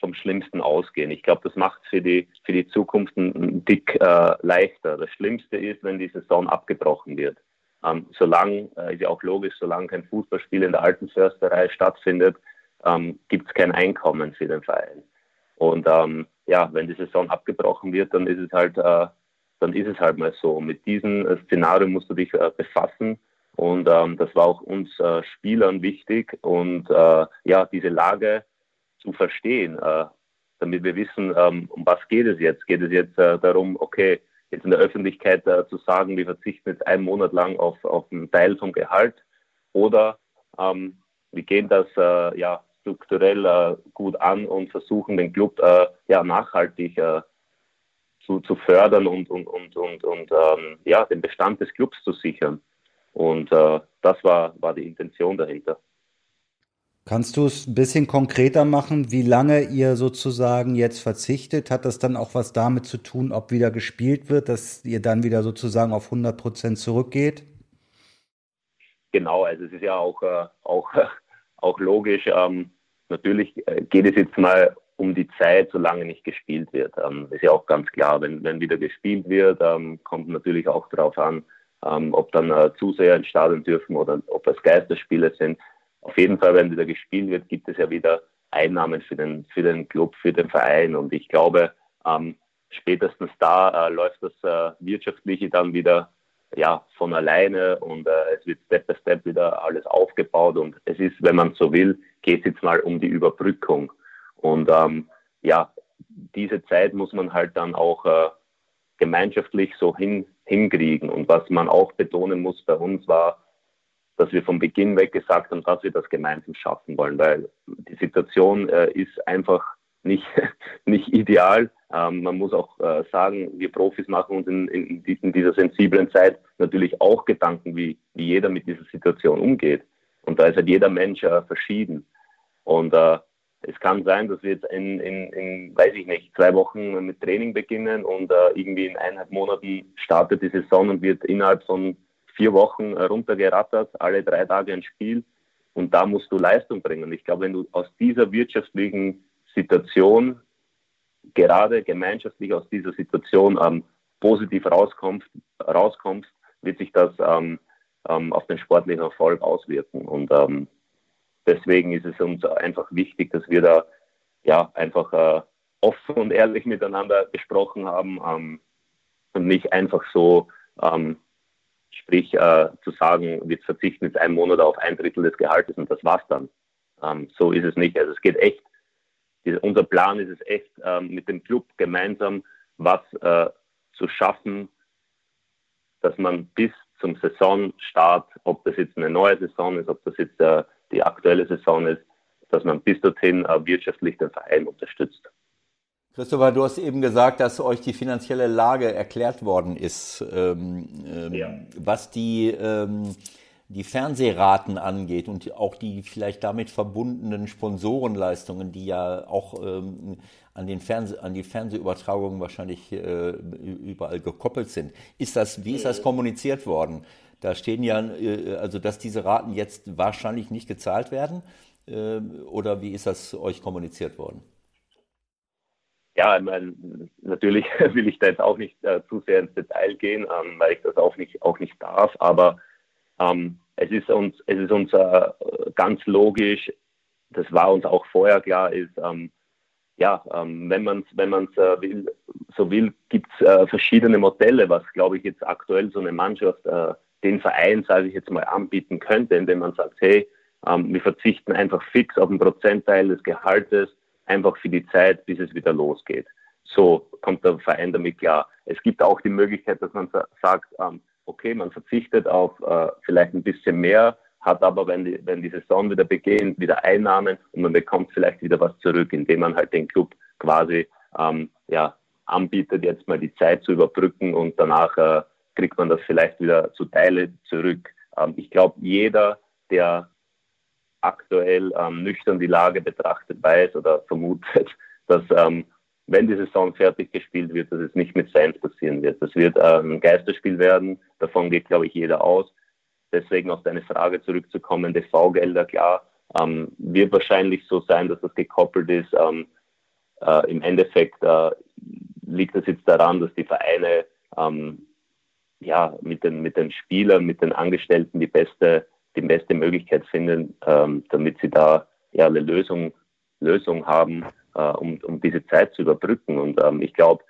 S5: vom Schlimmsten ausgehen. Ich glaube, das macht für die, für die Zukunft ein, dick äh, leichter. Das Schlimmste ist, wenn die Saison abgebrochen wird. Ähm, solange, äh, ist ja auch logisch, solange kein Fußballspiel in der alten Försterei stattfindet, ähm, gibt es kein Einkommen für den Verein. Und ähm, ja, wenn die Saison abgebrochen wird, dann ist es halt, äh, dann ist es halt mal so. Mit diesem äh, Szenario musst du dich äh, befassen. Und ähm, das war auch uns äh, Spielern wichtig. Und äh, ja, diese Lage zu verstehen, äh, damit wir wissen, ähm, um was geht es jetzt. Geht es jetzt darum, okay, jetzt in der Öffentlichkeit äh, zu sagen, wir verzichten jetzt einen Monat lang auf, auf einen Teil vom Gehalt oder ähm, wir gehen das äh, ja, strukturell äh, gut an und versuchen den Club äh, ja, nachhaltig zu, zu fördern und, und, und, und, und ähm, ja, den Bestand des Clubs zu sichern. Und das war, war die Intention dahinter.
S1: Kannst du es ein bisschen konkreter machen, wie lange ihr sozusagen jetzt verzichtet? Hat das dann auch was damit zu tun, ob wieder gespielt wird, dass ihr dann wieder sozusagen auf 100 Prozent zurückgeht?
S5: Genau, also es ist ja auch, äh, auch, auch logisch. Ähm, natürlich äh, geht es jetzt mal um die Zeit, solange nicht gespielt wird. Ähm, ist ja auch ganz klar, wenn, wenn wieder gespielt wird, ähm, kommt natürlich auch darauf an, ähm, ob dann äh, Zuseher ins Stadion dürfen oder ob es Geisterspiele sind auf jeden Fall, wenn wieder gespielt wird, gibt es ja wieder Einnahmen für den, für den Club, für den Verein. Und ich glaube, ähm, spätestens da äh, läuft das äh, Wirtschaftliche dann wieder ja, von alleine und äh, es wird Step by Step wieder alles aufgebaut. Und es ist, wenn man so will, geht es jetzt mal um die Überbrückung. Und ähm, ja, diese Zeit muss man halt dann auch äh, gemeinschaftlich so hin, hinkriegen. Und was man auch betonen muss bei uns war, dass wir vom Beginn weg gesagt haben, dass wir das gemeinsam schaffen wollen, weil die Situation äh, ist einfach nicht, nicht ideal. Ähm, man muss auch äh, sagen, wir Profis machen uns in, in, in, dieser sensiblen Zeit natürlich auch Gedanken, wie, wie jeder mit dieser Situation umgeht. Und da ist halt jeder Mensch äh, verschieden. Und äh, es kann sein, dass wir jetzt in, in, in, weiß ich nicht, zwei Wochen mit Training beginnen und äh, irgendwie in eineinhalb Monaten startet die Saison und wird innerhalb von vier Wochen runtergerattert, alle drei Tage ein Spiel und da musst du Leistung bringen. Ich glaube, wenn du aus dieser wirtschaftlichen Situation, gerade gemeinschaftlich aus dieser Situation ähm, positiv rauskommst, rauskommst, wird sich das ähm, ähm, auf den sportlichen Erfolg auswirken. Und ähm, deswegen ist es uns einfach wichtig, dass wir da ja einfach äh, offen und ehrlich miteinander gesprochen haben ähm, und nicht einfach so ähm, Sprich, äh, zu sagen, wir verzichten jetzt einen Monat auf ein Drittel des Gehaltes und das war's dann. Ähm, so ist es nicht. Also es geht echt, die, unser Plan ist es echt, ähm, mit dem Club gemeinsam was äh, zu schaffen, dass man bis zum Saisonstart, ob das jetzt eine neue Saison ist, ob das jetzt äh, die aktuelle Saison ist, dass man bis dorthin äh, wirtschaftlich den Verein unterstützt.
S2: Christopher, du hast eben gesagt, dass euch die finanzielle Lage erklärt worden ist, ähm, ähm, ja. was die, ähm, die Fernsehraten angeht und auch die vielleicht damit verbundenen Sponsorenleistungen, die ja auch ähm, an, den Fernseh an die Fernsehübertragungen wahrscheinlich äh, überall gekoppelt sind. Ist das, wie ist das kommuniziert worden? Da stehen ja, äh, also dass diese Raten jetzt wahrscheinlich nicht gezahlt werden. Äh, oder wie ist das euch kommuniziert worden?
S5: Ja, ich meine, natürlich will ich da jetzt auch nicht äh, zu sehr ins Detail gehen, ähm, weil ich das auch nicht, auch nicht darf, aber ähm, es ist uns, es ist uns äh, ganz logisch, das war uns auch vorher klar, ist, ähm, ja, ähm, wenn man es wenn man's, äh, will, so will, gibt es äh, verschiedene Modelle, was, glaube ich, jetzt aktuell so eine Mannschaft äh, den Verein, sage ich jetzt mal, anbieten könnte, indem man sagt, hey, ähm, wir verzichten einfach fix auf einen Prozentteil des Gehaltes, einfach für die Zeit, bis es wieder losgeht. So kommt der Verein damit klar. Es gibt auch die Möglichkeit, dass man sagt, ähm, okay, man verzichtet auf äh, vielleicht ein bisschen mehr, hat aber, wenn die, wenn die Saison wieder beginnt, wieder Einnahmen und man bekommt vielleicht wieder was zurück, indem man halt den Club quasi ähm, ja, anbietet, jetzt mal die Zeit zu überbrücken und danach äh, kriegt man das vielleicht wieder zu Teile zurück. Ähm, ich glaube, jeder, der aktuell ähm, nüchtern die Lage betrachtet, weiß oder vermutet, dass ähm, wenn die Saison fertig gespielt wird, dass es nicht mit Fans passieren wird. Das wird äh, ein Geisterspiel werden. Davon geht, glaube ich, jeder aus. Deswegen auf deine Frage zurückzukommen, TV-Gelder, klar, ähm, wird wahrscheinlich so sein, dass das gekoppelt ist. Ähm, äh, Im Endeffekt äh, liegt es jetzt daran, dass die Vereine ähm, ja, mit, den, mit den Spielern, mit den Angestellten die beste, die beste Möglichkeit finden, ähm, damit sie da ja eine Lösung, Lösung haben, äh, um, um diese Zeit zu überbrücken. Und ähm, ich glaube,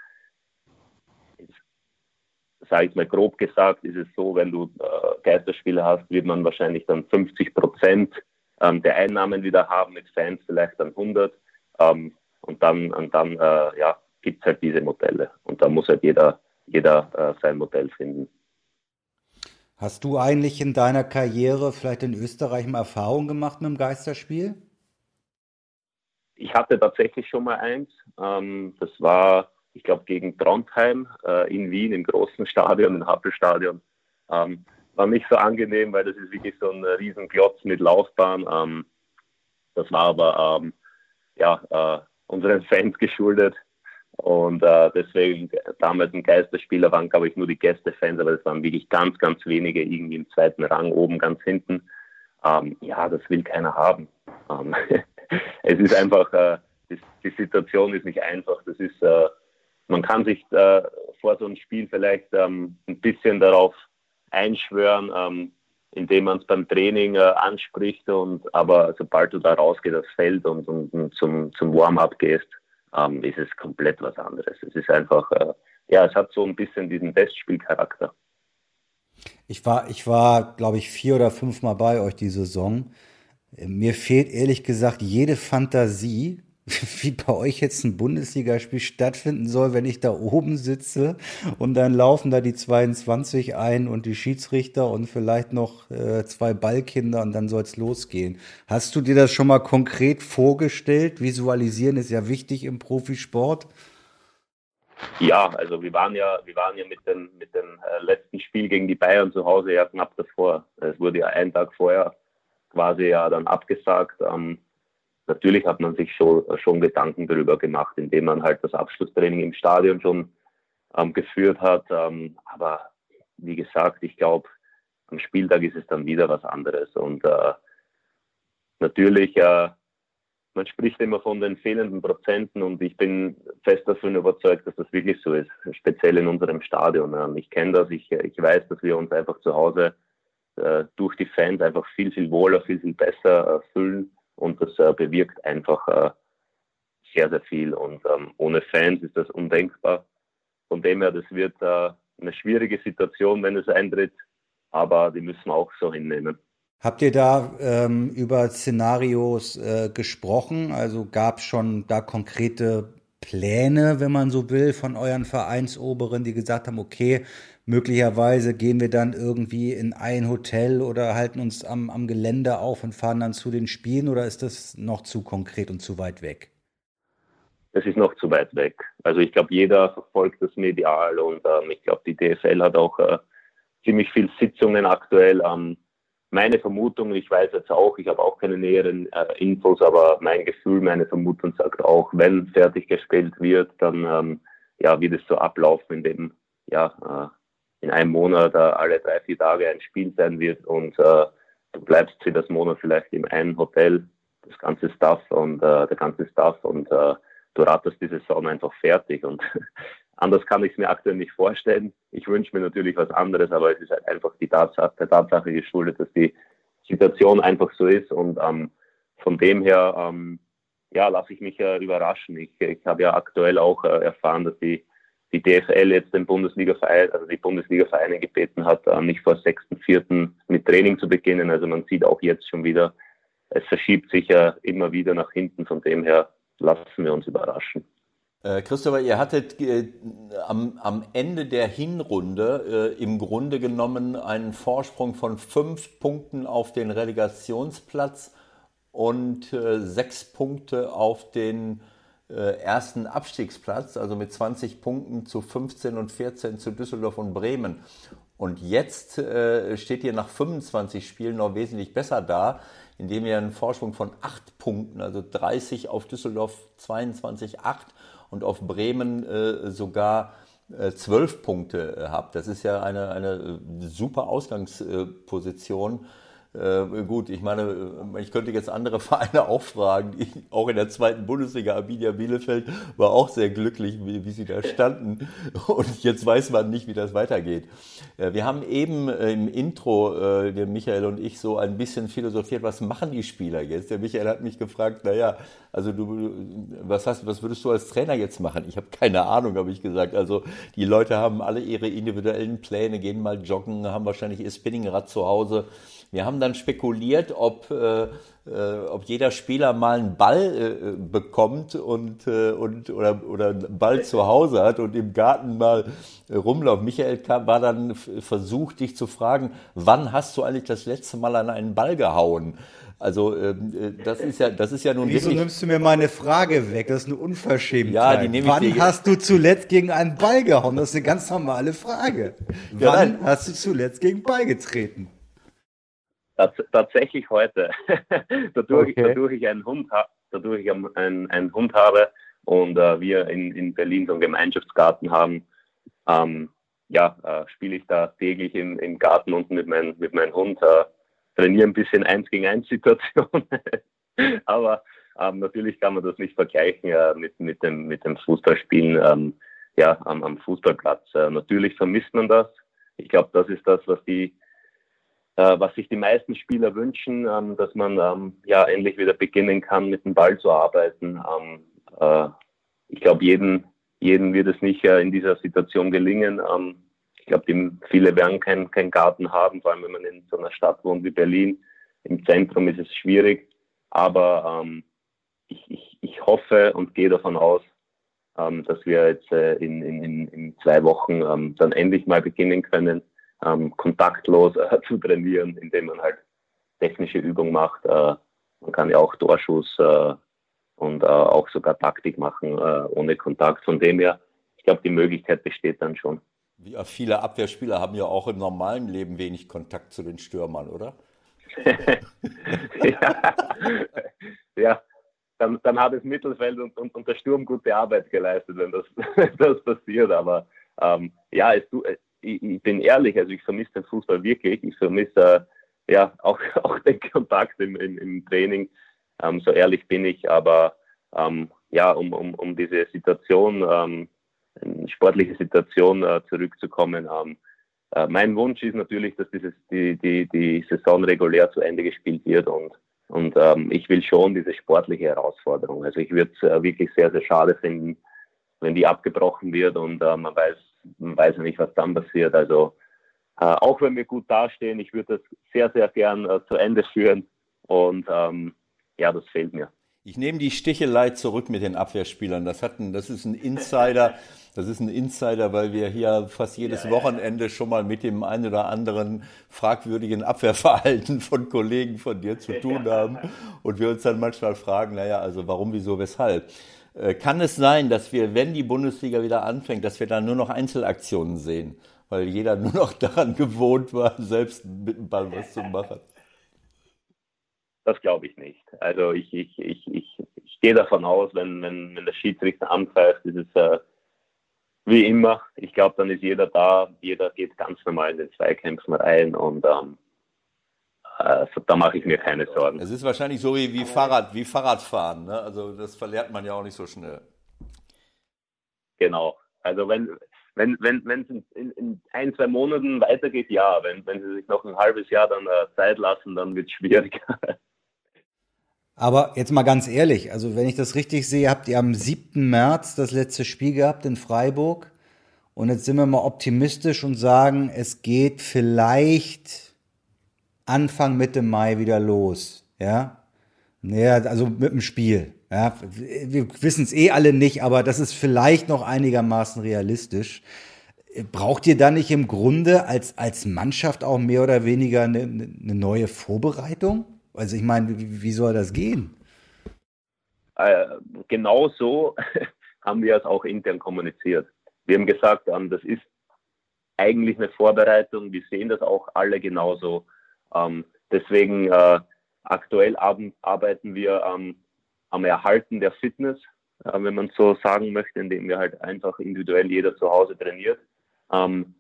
S5: sage ich mal grob gesagt, ist es so, wenn du äh, Geisterspiele hast, wird man wahrscheinlich dann 50 Prozent ähm, der Einnahmen wieder haben, mit Fans vielleicht dann 100. Ähm, und dann, und dann äh, ja, gibt es halt diese Modelle. Und da muss halt jeder jeder äh, sein Modell finden.
S1: Hast du eigentlich in deiner Karriere vielleicht in Österreich mal Erfahrung gemacht mit dem Geisterspiel?
S5: Ich hatte tatsächlich schon mal eins. Ähm, das war, ich glaube, gegen Trondheim äh, in Wien im großen Stadion, im Happelstadion. Ähm, war nicht so angenehm, weil das ist wirklich so ein riesen Klotz mit Laufbahn. Ähm, das war aber ja, äh, unseren Fans geschuldet, und äh, deswegen damals ein Geisterspieler waren, glaube ich, nur die Gästefans, aber das waren wirklich ganz, ganz wenige irgendwie im zweiten Rang, oben ganz hinten. Ähm, ja, das will keiner haben. Ähm, es ist einfach, äh, die, die, Situation ist nicht einfach. Das ist, äh, man kann sich äh, vor so einem Spiel vielleicht ähm, ein bisschen darauf einschwören, ähm, indem man es beim Training äh, anspricht und aber sobald du da rausgehst aufs Feld und, und, und zum, zum Warm-up gehst, ähm, ist es komplett was anderes. Es ist einfach, äh, ja, es hat so ein bisschen diesen Testspielcharakter.
S1: Ich war, ich war, glaube ich, vier oder fünf Mal bei euch die Saison. Mir fehlt ehrlich gesagt jede Fantasie, wie bei euch jetzt ein Bundesligaspiel stattfinden soll, wenn ich da oben sitze und dann laufen da die 22 ein und die Schiedsrichter und vielleicht noch äh, zwei Ballkinder und dann soll es losgehen. Hast du dir das schon mal konkret vorgestellt? Visualisieren ist ja wichtig im Profisport.
S5: Ja, also wir waren ja, wir waren ja mit dem, mit dem äh, letzten Spiel gegen die Bayern zu Hause ja knapp davor. Es wurde ja einen Tag vorher quasi ja dann abgesagt. Ähm, natürlich hat man sich schon, schon Gedanken darüber gemacht, indem man halt das Abschlusstraining im Stadion schon ähm, geführt hat. Ähm, aber wie gesagt, ich glaube, am Spieltag ist es dann wieder was anderes. Und äh, natürlich, äh, man spricht immer von den fehlenden Prozenten und ich bin fest davon überzeugt, dass das wirklich so ist, speziell in unserem Stadion. Ähm, ich kenne das, ich, ich weiß, dass wir uns einfach zu Hause äh, durch die Fans einfach viel, viel wohler, viel, viel besser äh, fühlen und das äh, bewirkt einfach äh, sehr, sehr viel. Und ähm, ohne Fans ist das undenkbar. Von dem her, das wird äh, eine schwierige Situation, wenn es eintritt, aber die müssen wir auch so hinnehmen.
S1: Habt ihr da ähm, über Szenarios äh, gesprochen? Also gab es schon da konkrete Pläne, wenn man so will, von euren Vereinsoberen, die gesagt haben, okay, möglicherweise gehen wir dann irgendwie in ein Hotel oder halten uns am, am Gelände auf und fahren dann zu den Spielen oder ist das noch zu konkret und zu weit weg?
S5: Es ist noch zu weit weg. Also ich glaube, jeder verfolgt das medial und ähm, ich glaube, die DFL hat auch äh, ziemlich viele Sitzungen aktuell. Ähm, meine Vermutung, ich weiß jetzt auch, ich habe auch keine näheren äh, Infos, aber mein Gefühl, meine Vermutung sagt auch, wenn fertig gespielt wird, dann ähm, ja, wird es so ablaufen, indem ja, äh, in einem Monat äh, alle drei, vier Tage ein Spiel sein wird und äh, du bleibst für das Monat vielleicht im einen Hotel, das ganze Staff und äh, der ganze Staff und äh, du ratterst die Saison einfach fertig und anders kann ich es mir aktuell nicht vorstellen. Ich wünsche mir natürlich was anderes, aber es ist halt einfach die Tatsache, der Tatsache geschuldet, dass die Situation einfach so ist und ähm, von dem her ähm, ja, lasse ich mich äh, überraschen. Ich, ich habe ja aktuell auch äh, erfahren, dass die, die DFL jetzt den Bundesliga-Verein, also die Bundesliga-Vereine gebeten hat, äh, nicht vor 6.4. mit Training zu beginnen. Also man sieht auch jetzt schon wieder, es verschiebt sich ja immer wieder nach hinten. Von dem her lassen wir uns überraschen.
S2: Äh, Christopher, ihr hattet äh, am, am, Ende der Hinrunde äh, im Grunde genommen einen Vorsprung von fünf Punkten auf den Relegationsplatz und äh, sechs Punkte auf den äh, ersten Abstiegsplatz, also mit 20 Punkten zu 15 und 14 zu Düsseldorf und Bremen. Und jetzt äh, steht ihr nach 25 Spielen noch wesentlich besser da, indem ihr einen Vorsprung von 8 Punkten, also 30 auf Düsseldorf, 22, 8 und auf Bremen äh, sogar äh, 12 Punkte äh, habt. Das ist ja eine, eine super Ausgangsposition äh, gut, ich meine, ich könnte jetzt andere Vereine auch fragen, die, auch in der zweiten Bundesliga, Arminia Bielefeld war auch sehr glücklich, wie, wie, sie da standen. Und jetzt weiß man nicht, wie das weitergeht. Äh, wir haben eben äh, im Intro, der Michael und ich, so ein bisschen philosophiert, was machen die Spieler jetzt? Der Michael hat mich gefragt, naja, also du, was hast, was würdest du als Trainer jetzt machen? Ich habe keine Ahnung, habe ich gesagt. Also die Leute haben alle ihre individuellen Pläne, gehen mal joggen, haben wahrscheinlich ihr Spinningrad zu Hause. Wir haben dann spekuliert, ob, äh, äh, ob jeder Spieler mal einen Ball äh, bekommt und, äh, und oder, oder einen Ball zu Hause hat und im Garten mal äh, rumläuft. Michael kam, war dann versucht, dich zu fragen, wann hast du eigentlich das letzte Mal an einen Ball gehauen? Also ähm, äh, das ist ja, das ist ja nun
S1: Wieso
S2: wirklich.
S1: nimmst du mir meine Frage weg? Das ist eine Unverschämtheit.
S2: Ja, die nehme ich
S1: Wann
S2: dir-
S1: hast du zuletzt gegen einen Ball gehauen? Das ist eine ganz normale Frage.
S2: Ja,
S1: Wann
S2: nein.
S1: hast du zuletzt gegen Ball getreten?
S5: Tats tatsächlich heute. dadurch,
S6: Okay.
S5: dadurch ich einen Hund habe, dadurch ich einen, einen, einen Hund habe und äh, wir in, in Berlin so einen Gemeinschaftsgarten haben, ähm, ja, äh, spiele ich da täglich im, im Garten unten mit, mein, mit meinem Hund, äh, trainiere ein bisschen eins gegen eins Situationen. Aber ähm, natürlich kann man das nicht vergleichen äh, mit, mit, dem, mit dem Fußballspielen ähm, ja, am, am Fußballplatz. Äh, natürlich vermisst man das. Ich glaube, das ist das, was die äh, was sich die meisten Spieler wünschen, ähm, dass man ähm, ja endlich wieder beginnen kann, mit dem Ball zu arbeiten. Ähm, äh, ich glaube, jeden, jeden wird es nicht äh, in dieser Situation gelingen. Ähm, ich glaube, viele werden keinen kein Garten haben, vor allem wenn man in so einer Stadt wohnt wie Berlin. Im Zentrum ist es schwierig, aber ähm, ich, ich, ich hoffe und gehe davon aus, dass wir jetzt äh, in, in, in, zwei Wochen dann endlich mal beginnen können, ähm, kontaktlos äh, zu trainieren, indem man halt technische Übungen macht. Äh, man kann ja auch Torschuss äh, und äh, auch sogar Taktik machen äh, ohne Kontakt. Von dem her, ich glaube, die Möglichkeit besteht dann schon.
S2: Ja, viele Abwehrspieler haben ja auch im normalen Leben wenig Kontakt zu den Stürmern, oder?
S5: ja, ja. Dann, dann hat das Mittelfeld und, und, und der Sturm gute Arbeit geleistet, wenn das, das passiert. Aber ähm, ja, es, du, ich, ich bin ehrlich, also ich vermisse den Fußball wirklich. Ich vermisse äh, ja auch, auch den Kontakt im, im, im Training. Ähm, so ehrlich bin ich. Aber ähm, ja, um, um, um diese Situation, ähm, sportliche Situation äh, zurückzukommen, ähm, äh, mein Wunsch ist natürlich, dass dieses, die, die, die Saison regulär zu Ende gespielt wird und, und ähm, ich will schon diese sportliche Herausforderung. Also ich würde es äh, wirklich sehr, sehr schade finden, wenn die abgebrochen wird und äh, man weiß, weiß ja nicht, was dann passiert. Also äh, auch wenn wir gut dastehen, ich würde das sehr, sehr gern äh, zu Ende führen und ähm, ja, das fehlt mir.
S2: Ich nehme die Stichelei zurück mit den Abwehrspielern. Das, hat ein, das ist ein Insider. Das ist ein Insider, weil wir hier fast jedes Wochenende schon mal mit dem einen oder anderen fragwürdigen Abwehrverhalten von Kollegen von dir zu tun haben. Und wir uns dann manchmal fragen, naja, also warum, wieso, weshalb? Äh, Kann es sein, dass wir, wenn die Bundesliga wieder anfängt, dass wir dann nur noch Einzelaktionen sehen? Weil jeder nur noch daran gewohnt war, selbst mit dem Ball was zu machen.
S5: Das glaube ich nicht. Also ich, ich, ich, ich, ich gehe davon aus, wenn, wenn, wenn der Schiedsrichter angreift, ist es, äh, wie immer. Ich glaube, dann ist jeder da, jeder geht ganz normal in den Zweikämpfen rein und ähm, also da mache ich mir keine Sorgen.
S2: Es ist wahrscheinlich so wie, wie Fahrrad, wie Fahrradfahren, ne? Also das verlernt man ja auch nicht so schnell.
S5: Genau. Also wenn wenn wenn wenn es in, in, ein zwei Monaten weitergeht, ja. Wenn wenn sie sich noch ein halbes Jahr dann äh, Zeit lassen, dann wird es schwierig.
S1: Aber jetzt mal ganz ehrlich, also wenn ich das richtig sehe, habt ihr am 7. März das letzte Spiel gehabt in Freiburg. Und jetzt sind wir mal optimistisch und sagen, es geht vielleicht Anfang Mitte Mai wieder los. Ja, naja, also mit dem Spiel. Ja, wir wissen es eh alle nicht, aber das ist vielleicht noch einigermaßen realistisch. Braucht ihr da nicht im Grunde als, als Mannschaft auch mehr oder weniger eine, eine neue Vorbereitung? Also ich meine, wie, wie soll das gehen?
S5: Äh, genau so haben wir es auch intern kommuniziert. Wir haben gesagt, ähm, das ist eigentlich eine Vorbereitung. Wir sehen das auch alle genauso. Ähm, deswegen äh, aktuell arbeiten wir ähm, am Erhalten der Fitness, äh, wenn man so sagen möchte, indem wir halt einfach individuell jeder zu Hause trainiert. Ähm,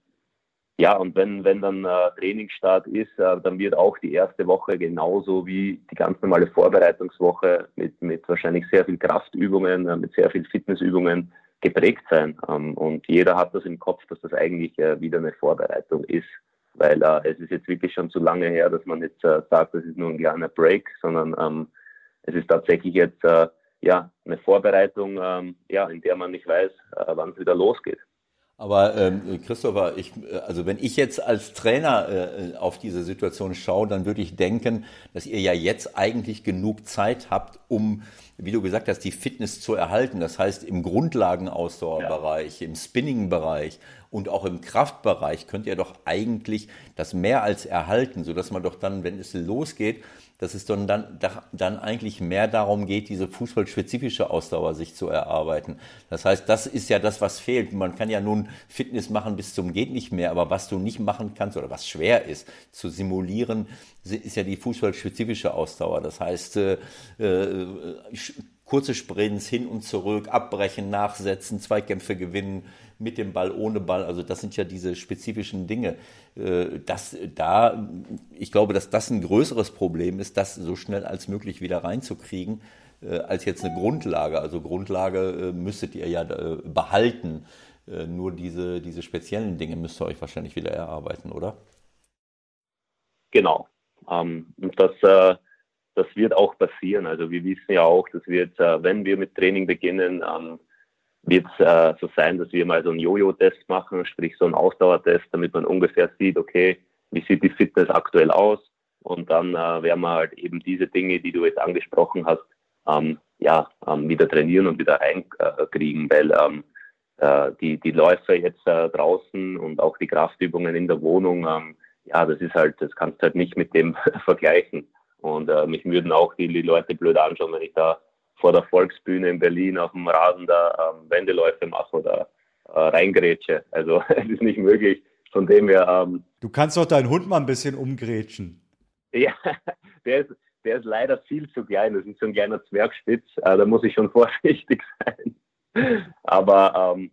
S5: ja, und wenn, wenn dann äh, Trainingsstart ist, äh, dann wird auch die erste Woche genauso wie die ganz normale Vorbereitungswoche mit, mit wahrscheinlich sehr viel Kraftübungen, äh, mit sehr viel Fitnessübungen geprägt sein. Ähm, und jeder hat das im Kopf, dass das eigentlich äh, wieder eine Vorbereitung ist. Weil äh, es ist jetzt wirklich schon zu lange her, dass man jetzt äh, sagt, das ist nur ein kleiner Break, sondern ähm, es ist tatsächlich jetzt ja, eine Vorbereitung, ähm, ja, in der man nicht weiß, wann es wieder losgeht.
S2: Aber ähm, Christopher, ich, äh, also wenn ich jetzt als Trainer äh, auf diese Situation schaue, dann würde ich denken, dass ihr ja jetzt eigentlich genug Zeit habt, um, wie du gesagt hast, die Fitness zu erhalten. Das heißt, im Grundlagenausdauerbereich, ja. im Spinning-Bereich und auch im Kraftbereich könnt ihr doch eigentlich das mehr als erhalten, sodass man doch dann, wenn es losgeht, dass es dann, dann, dann eigentlich mehr darum geht, diese fußballspezifische Ausdauer sich zu erarbeiten. Das heißt, das ist ja das, was fehlt. Man kann ja nun Fitness machen bis zum geht nicht mehr, aber was du nicht machen kannst oder was schwer ist zu simulieren, ist ja die fußballspezifische Ausdauer. Das heißt, äh, äh, kurze Sprints hin und zurück, abbrechen, nachsetzen, Zweikämpfe gewinnen, mit dem Ball, ohne Ball. Also das sind ja diese spezifischen Dinge. Äh, das, da, ich glaube, dass das ein größeres Problem ist, das so schnell als möglich wieder reinzukriegen, äh, als jetzt eine Grundlage. Also Grundlage äh, müsstet ihr ja behalten. Nur diese, diese speziellen Dinge müsst ihr euch wahrscheinlich wieder erarbeiten, oder?
S5: Genau. Ähm, das, das wird auch passieren. Also wir wissen ja auch, dass wir jetzt, wenn wir mit Training beginnen, ähm, wird es äh, so sein, dass wir mal so einen Jojo-Test machen, sprich so einen Ausdauertest, damit man ungefähr sieht, okay, wie sieht die Fitness aktuell aus? Und dann äh, werden wir halt eben diese Dinge, die du jetzt angesprochen hast, ähm, ja, ähm, wieder trainieren und wieder reinkriegen, äh, weil ähm, äh, die, die Läufe jetzt äh, draußen und auch die Kraftübungen in der Wohnung, ähm, ja, das ist halt, das kannst du halt nicht mit dem vergleichen. Und äh, mich würden auch die, Leute blöd anschauen, wenn ich da vor der Volksbühne in Berlin auf dem Rasen da ähm, Wendeläufe mache oder äh, reingrätsche. Also es ist nicht möglich. Von dem her. Ähm,
S1: du kannst doch deinen Hund mal ein bisschen umgrätschen.
S5: Ja, der ist, der ist leider viel zu klein. Das ist so ein kleiner Zwergspitz. Äh, da muss ich schon vorsichtig sein. Aber ähm,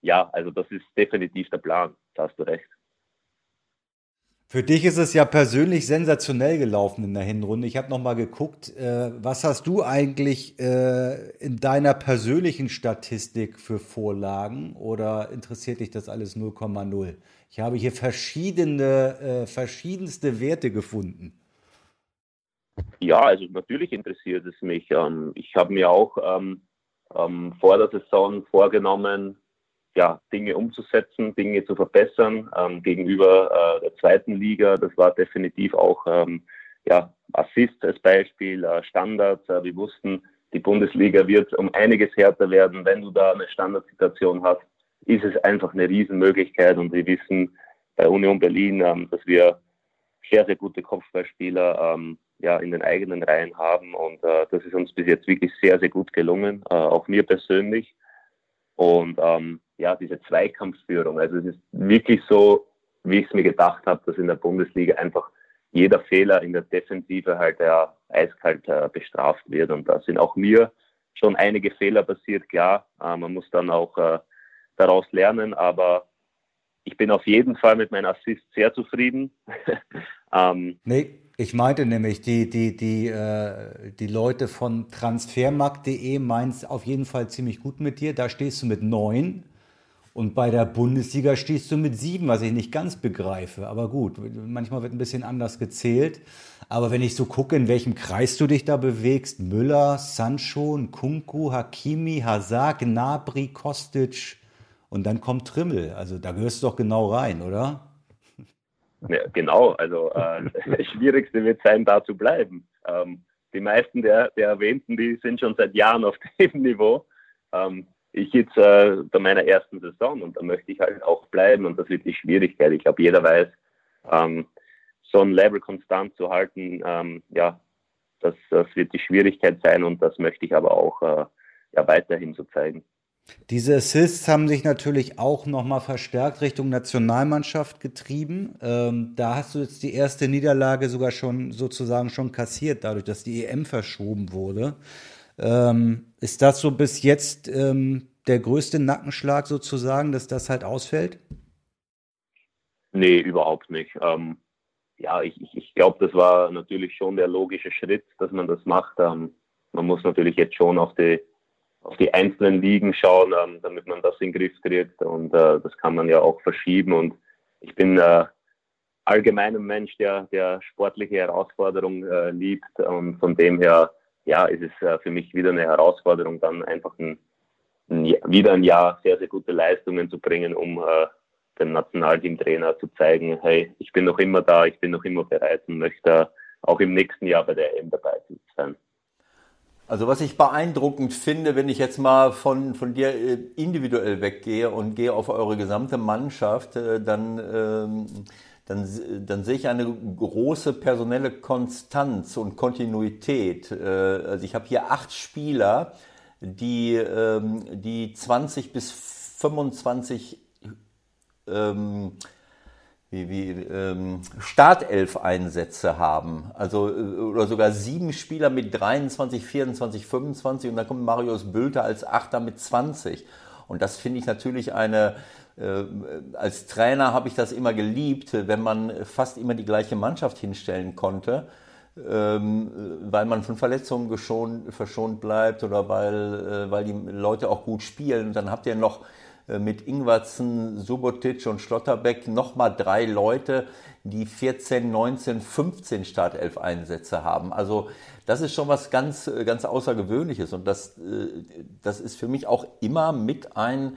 S5: ja, also das ist definitiv der Plan. Da hast du recht.
S1: Für dich ist es ja persönlich sensationell gelaufen in der Hinrunde. Ich habe noch mal geguckt, äh, was hast du eigentlich äh, in deiner persönlichen Statistik für Vorlagen oder interessiert dich das alles 0,0? Ich habe hier verschiedene, äh, verschiedenste Werte gefunden.
S5: Ja, also natürlich interessiert es mich. Ähm, ich habe mir auch ähm, ähm, vor der Saison vorgenommen, ja, Dinge umzusetzen, Dinge zu verbessern ähm, gegenüber äh, der zweiten Liga. Das war definitiv auch ähm, ja, Assist als Beispiel, äh, Standards. Äh, wir wussten, die Bundesliga wird um einiges härter werden. Wenn du da eine Standardsituation hast, ist es einfach eine Riesenmöglichkeit. Und wir wissen bei Union Berlin, ähm, dass wir sehr, sehr gute Kopfballspieler ähm, ja, in den eigenen Reihen haben. Und äh, das ist uns bis jetzt wirklich sehr, sehr gut gelungen, äh, auch mir persönlich. Und ähm, ja, diese Zweikampfführung. Also es ist wirklich so, wie ich es mir gedacht habe, dass in der Bundesliga einfach jeder Fehler in der Defensive halt ja eiskalt äh, bestraft wird. Und da sind auch mir schon einige Fehler passiert, klar. Äh, man muss dann auch äh, daraus lernen. Aber ich bin auf jeden Fall mit meinem Assist sehr zufrieden.
S1: ähm, nee, ich meinte nämlich, die, die, die, äh, die Leute von transfermarkt.de meinen es auf jeden Fall ziemlich gut mit dir. Da stehst du mit neun. Und bei der Bundesliga stehst du mit sieben, was ich nicht ganz begreife. Aber gut, manchmal wird ein bisschen anders gezählt. Aber wenn ich so gucke, in welchem Kreis du dich da bewegst, Müller, Sancho, Kunku, Hakimi, Hazard, Gnabry, Kostic und dann kommt Trimmel. Also da gehörst du doch genau rein, oder?
S5: Ja, genau, also äh, das Schwierigste wird sein, da zu bleiben. Ähm, die meisten der, der Erwähnten, die sind schon seit Jahren auf dem Niveau. Ähm, ich jetzt äh, bei meiner ersten Saison und da möchte ich halt auch bleiben und das wird die Schwierigkeit. Ich glaube, jeder weiß, ähm, so ein Level konstant zu halten, ähm, ja, das, das wird die Schwierigkeit sein und das möchte ich aber auch äh, ja, weiterhin so zeigen.
S1: Diese Assists haben sich natürlich auch nochmal verstärkt Richtung Nationalmannschaft getrieben. Ähm, da hast du jetzt die erste Niederlage sogar schon sozusagen schon kassiert, dadurch, dass die EM verschoben wurde. Ähm, ist das so bis jetzt ähm, der größte Nackenschlag sozusagen, dass das halt ausfällt?
S5: Nee, überhaupt nicht. Ähm, ja, ich, ich glaube, das war natürlich schon der logische Schritt, dass man das macht. Ähm, man muss natürlich jetzt schon auf die, auf die einzelnen Ligen schauen, ähm, damit man das in den Griff kriegt. Und äh, das kann man ja auch verschieben. Und ich bin äh, allgemein ein Mensch, der, der sportliche Herausforderung äh, liebt. Und von dem her ja, ist es äh, für mich wieder eine Herausforderung, dann einfach ein, ein, wieder ein Jahr sehr, sehr gute Leistungen zu bringen, um äh, dem Nationalteamtrainer zu zeigen, hey, ich bin noch immer da, ich bin noch immer bereit und möchte auch im nächsten Jahr bei der EM dabei sein.
S2: Also was ich beeindruckend finde, wenn ich jetzt mal von, von dir äh, individuell weggehe und gehe auf eure gesamte Mannschaft, äh, dann ähm, dann, dann sehe ich eine große personelle Konstanz und Kontinuität. Äh, also ich habe hier acht Spieler, die, ähm, die 20 bis 25 ähm, wie, wie, ähm, Startelf-Einsätze haben. Also, äh, oder sogar sieben Spieler mit 23, 24, 25 und dann kommt Marius Bülter als Achter mit 20. Und das finde ich natürlich eine, als Trainer habe ich das immer geliebt, wenn man fast immer die gleiche Mannschaft hinstellen konnte, ähm, weil man von Verletzungen geschont, verschont bleibt oder weil, äh, weil die Leute auch gut spielen. Und dann habt ihr noch äh, mit Ingwertsen, Subotic und Schlotterbeck nochmal drei Leute, die 14, 19, 15 Startelf-Einsätze haben. Also das ist schon was ganz, ganz Außergewöhnliches und das, das ist für mich auch immer mit ein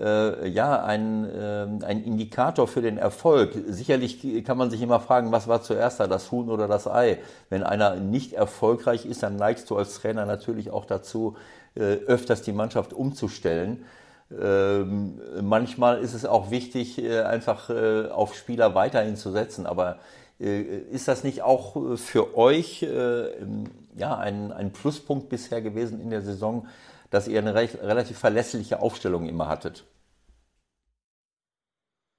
S2: äh, ja, ein, äh, ein Indikator für den Erfolg. Sicherlich kann man sich immer fragen, was war zuerst da, das Huhn oder das Ei? Wenn einer nicht erfolgreich ist, dann neigst du als Trainer natürlich auch dazu, äh, öfters die Mannschaft umzustellen. Ähm, manchmal ist es auch wichtig, äh, einfach äh, auf Spieler weiterhin zu setzen. Aber äh, ist das nicht auch für euch ja, ein, ein Pluspunkt bisher gewesen in der Saison, dass ihr eine recht, relativ verlässliche Aufstellung immer hattet.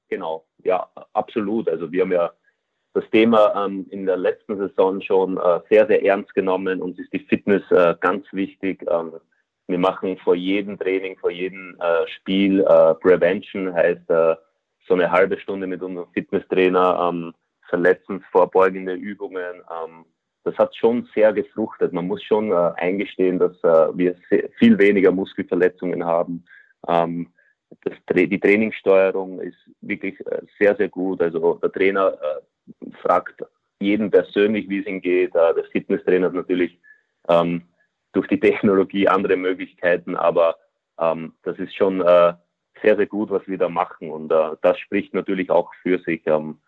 S5: Genau, ja, absolut. Also wir haben ja das Thema ähm, in der letzten Saison schon äh, sehr, sehr ernst genommen. Uns ist die Fitness äh, ganz wichtig. Ähm, wir machen vor jedem Training, vor jedem äh, Spiel äh, Prevention, heißt äh, so eine halbe Stunde mit unserem Fitnesstrainer, ähm, verletzensvorbeugende Übungen, ähm, das hat schon sehr gefruchtet. Man muss schon äh, eingestehen, dass äh, wir viel weniger Muskelverletzungen haben. Ähm, das, die Trainingssteuerung ist wirklich äh, sehr, sehr gut. Also der Trainer äh, fragt jeden persönlich, wie es ihm geht. Äh, der Fitnesstrainer hat natürlich ähm, durch die Technologie andere Möglichkeiten, aber ähm, das ist schon äh, sehr, sehr gut, was wir da machen. Und das spricht natürlich auch für sich. Ähm,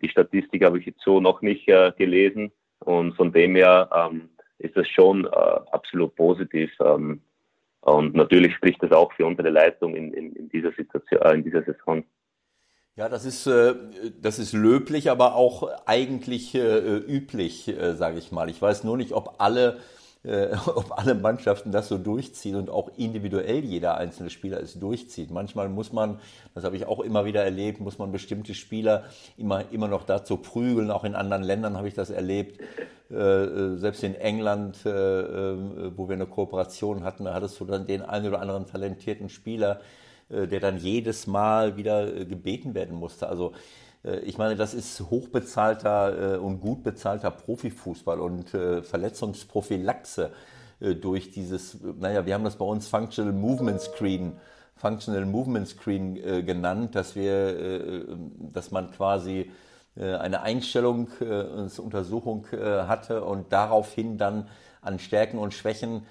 S5: die Statistik habe ich jetzt so noch nicht gelesen. Und von dem her ähm, ist das schon äh, absolut positiv. Ähm, und natürlich spricht das auch für unsere Leistung in, in, in dieser Situation, äh, in dieser Saison.
S2: Ja, das ist, äh, das ist löblich, aber auch eigentlich äh, üblich, sage ich mal. Ich weiß nur nicht, ob alle äh, ob alle Mannschaften das so durchziehen und auch individuell jeder einzelne Spieler es durchzieht. Manchmal muss man, das habe ich auch immer wieder erlebt, muss man bestimmte Spieler immer, immer noch dazu prügeln. Auch in anderen Ländern habe ich das erlebt. Äh, äh selbst in England, äh, äh, wo wir eine Kooperation hatten, da hattest du dann den einen oder anderen talentierten Spieler, äh, der dann jedes Mal wieder gebeten werden musste. Also ich meine, das ist hochbezahlter und gut bezahlter Profifußball und Verletzungsprophylaxe durch dieses, naja, wir haben das bei uns Functional Movement Screen, Functional Movement Screen genannt, dass wir, dass man quasi eine Einstellung, eine Untersuchung hatte und daraufhin dann an Stärken und Schwächen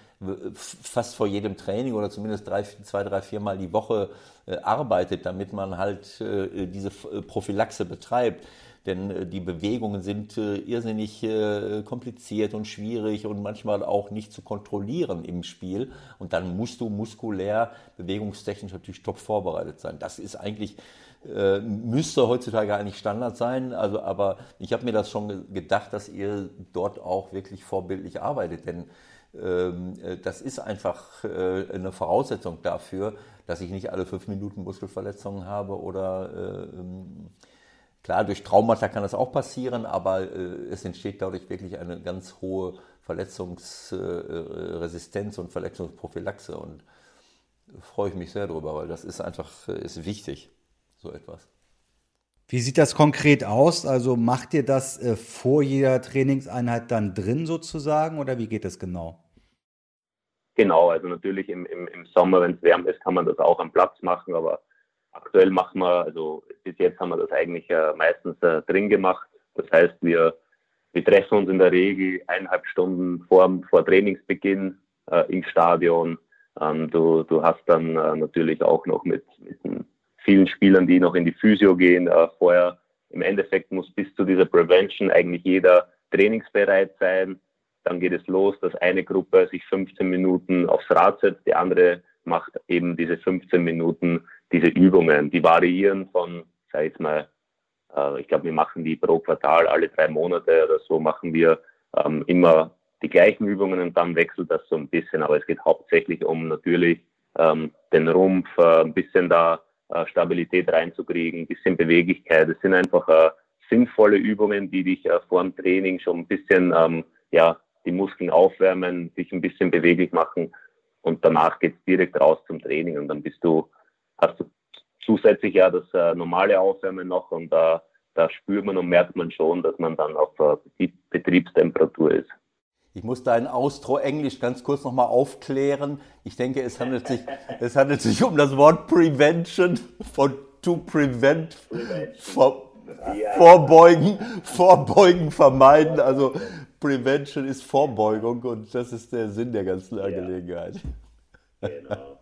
S2: fast vor jedem Training oder zumindest drei, zwei, drei, viermal die Woche äh, arbeitet, damit man halt äh, diese äh, Prophylaxe betreibt. Denn die Bewegungen sind irrsinnig kompliziert und schwierig und manchmal auch nicht zu kontrollieren im Spiel. Und dann musst du muskulär, bewegungstechnisch natürlich top vorbereitet sein. Das ist eigentlich müsste heutzutage eigentlich Standard sein. Also, aber ich habe mir das schon gedacht, dass ihr dort auch wirklich vorbildlich arbeitet, denn das ist einfach äh, eine Voraussetzung dafür, dass ich nicht alle fünf Minuten Muskelverletzungen habe oder äh, ähm, klar, durch Traumata kann das auch passieren, aber es entsteht dadurch wirklich eine ganz hohe Verletzungsresistenz und Verletzungsprophylaxe und freue ich mich sehr darüber, weil das ist einfach ist wichtig, so etwas.
S1: Wie sieht das konkret aus? Also macht ihr das äh, vor jeder Trainingseinheit dann drin sozusagen oder wie geht das genau?
S5: Genau, also natürlich im, im, im Sommer, wenn es wärmer ist, kann man das auch am Platz machen, aber aktuell machen wir, also bis jetzt haben wir das eigentlich äh, meistens äh, drin gemacht. Das heißt, wir, wir treffen uns in der Regel eineinhalb Stunden vor, vor Trainingsbeginn äh, im Stadion. Ähm, du, du hast dann äh, natürlich auch noch mit, mit vielen Spielern, die noch in die Physio gehen, äh, vorher. Im Endeffekt muss bis zu dieser Prevention eigentlich jeder trainingsbereit sein dann geht es los, dass eine Gruppe sich 15 Minuten aufs Rad setzt, die andere macht eben diese 15 Minuten diese Übungen. Die variieren von, sag ich mal, äh, ich glaube, wir machen die pro Quartal, alle drei Monate oder so machen wir ähm, immer die gleichen Übungen und dann wechselt das so ein bisschen. Aber es geht hauptsächlich um natürlich ähm, den Rumpf, äh, ein bisschen da äh, Stabilität reinzukriegen, ein bisschen Beweglichkeit. Es sind einfach äh, sinnvolle Übungen, die dich äh, vor dem Training schon ein bisschen ähm, ja, die Muskeln aufwärmen, sich ein bisschen beweglich machen und danach geht es direkt raus zum Training und dann bist du, hast du zusätzlich ja das äh, normale Aufwärmen noch und da, da spürt man und merkt man schon, dass man dann auf äh, Betriebstemperatur ist.
S2: Ich muss dein Austro-Englisch ganz kurz nochmal aufklären. Ich denke, es handelt, sich, es handelt sich um das Wort Prevention von to prevent, vor, vorbeugen, vorbeugen, vermeiden. Also Prevention ist Vorbeugung und das ist der Sinn der ganzen Angelegenheit. Ja. Genau.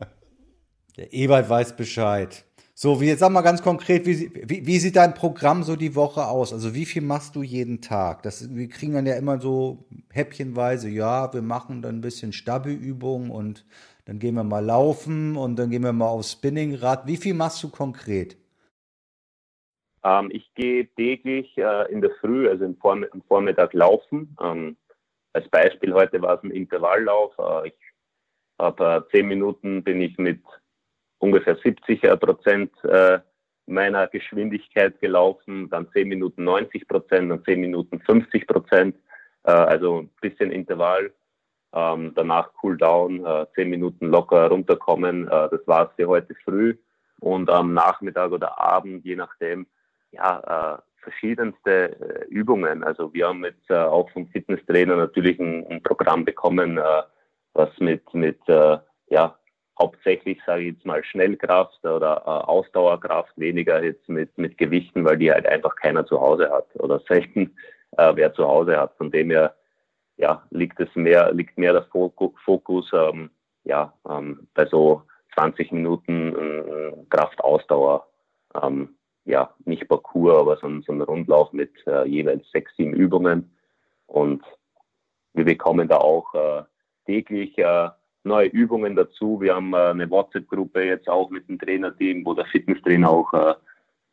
S1: Der Ewald weiß Bescheid. So, wie jetzt sag mal ganz konkret, wie, wie, wie, sieht dein Programm so die Woche aus? Also wie viel machst du jeden Tag? Das, wir kriegen dann ja immer so häppchenweise, ja, wir machen dann ein bisschen Stabi-Übungen und dann gehen wir mal laufen und dann gehen wir mal aufs Spinningrad. Wie viel machst du konkret?
S5: Ähm, ich gehe täglich äh, in der Früh, also im, Vorm im Vormittag laufen. Ähm, als Beispiel heute war es ein Intervalllauf. Äh, ich habe äh, zehn Minuten bin ich mit ungefähr 70 äh, Prozent äh, meiner Geschwindigkeit gelaufen, dann zehn Minuten 90 Prozent, dann zehn Minuten 50 Prozent, äh, also ein bisschen Intervall. Ähm, danach Cooldown, äh, zehn Minuten locker runterkommen. Äh, das war es für heute früh. Und am Nachmittag oder Abend, je nachdem, ja, äh, verschiedenste äh, Übungen. Also wir haben jetzt äh, auch vom Fitnesstrainer natürlich ein, ein Programm bekommen, äh, was mit, mit äh, ja, hauptsächlich, sage ich jetzt mal, Schnellkraft oder äh, Ausdauerkraft, weniger jetzt mit, mit Gewichten, weil die halt einfach keiner zu Hause hat oder selten äh, wer zu Hause hat. Von dem her ja, liegt es mehr, liegt mehr der Fokus ähm, ja, ähm, bei so 20 Minuten äh, Kraftausdauer ähm, ja, nicht Parcours, aber so ein, so ein Rundlauf mit äh, jeweils sechs, sieben Übungen. Und wir bekommen da auch äh, täglich äh, neue Übungen dazu. Wir haben äh, eine WhatsApp-Gruppe jetzt auch mit dem Trainerteam, wo der Fitnesstrainer auch äh,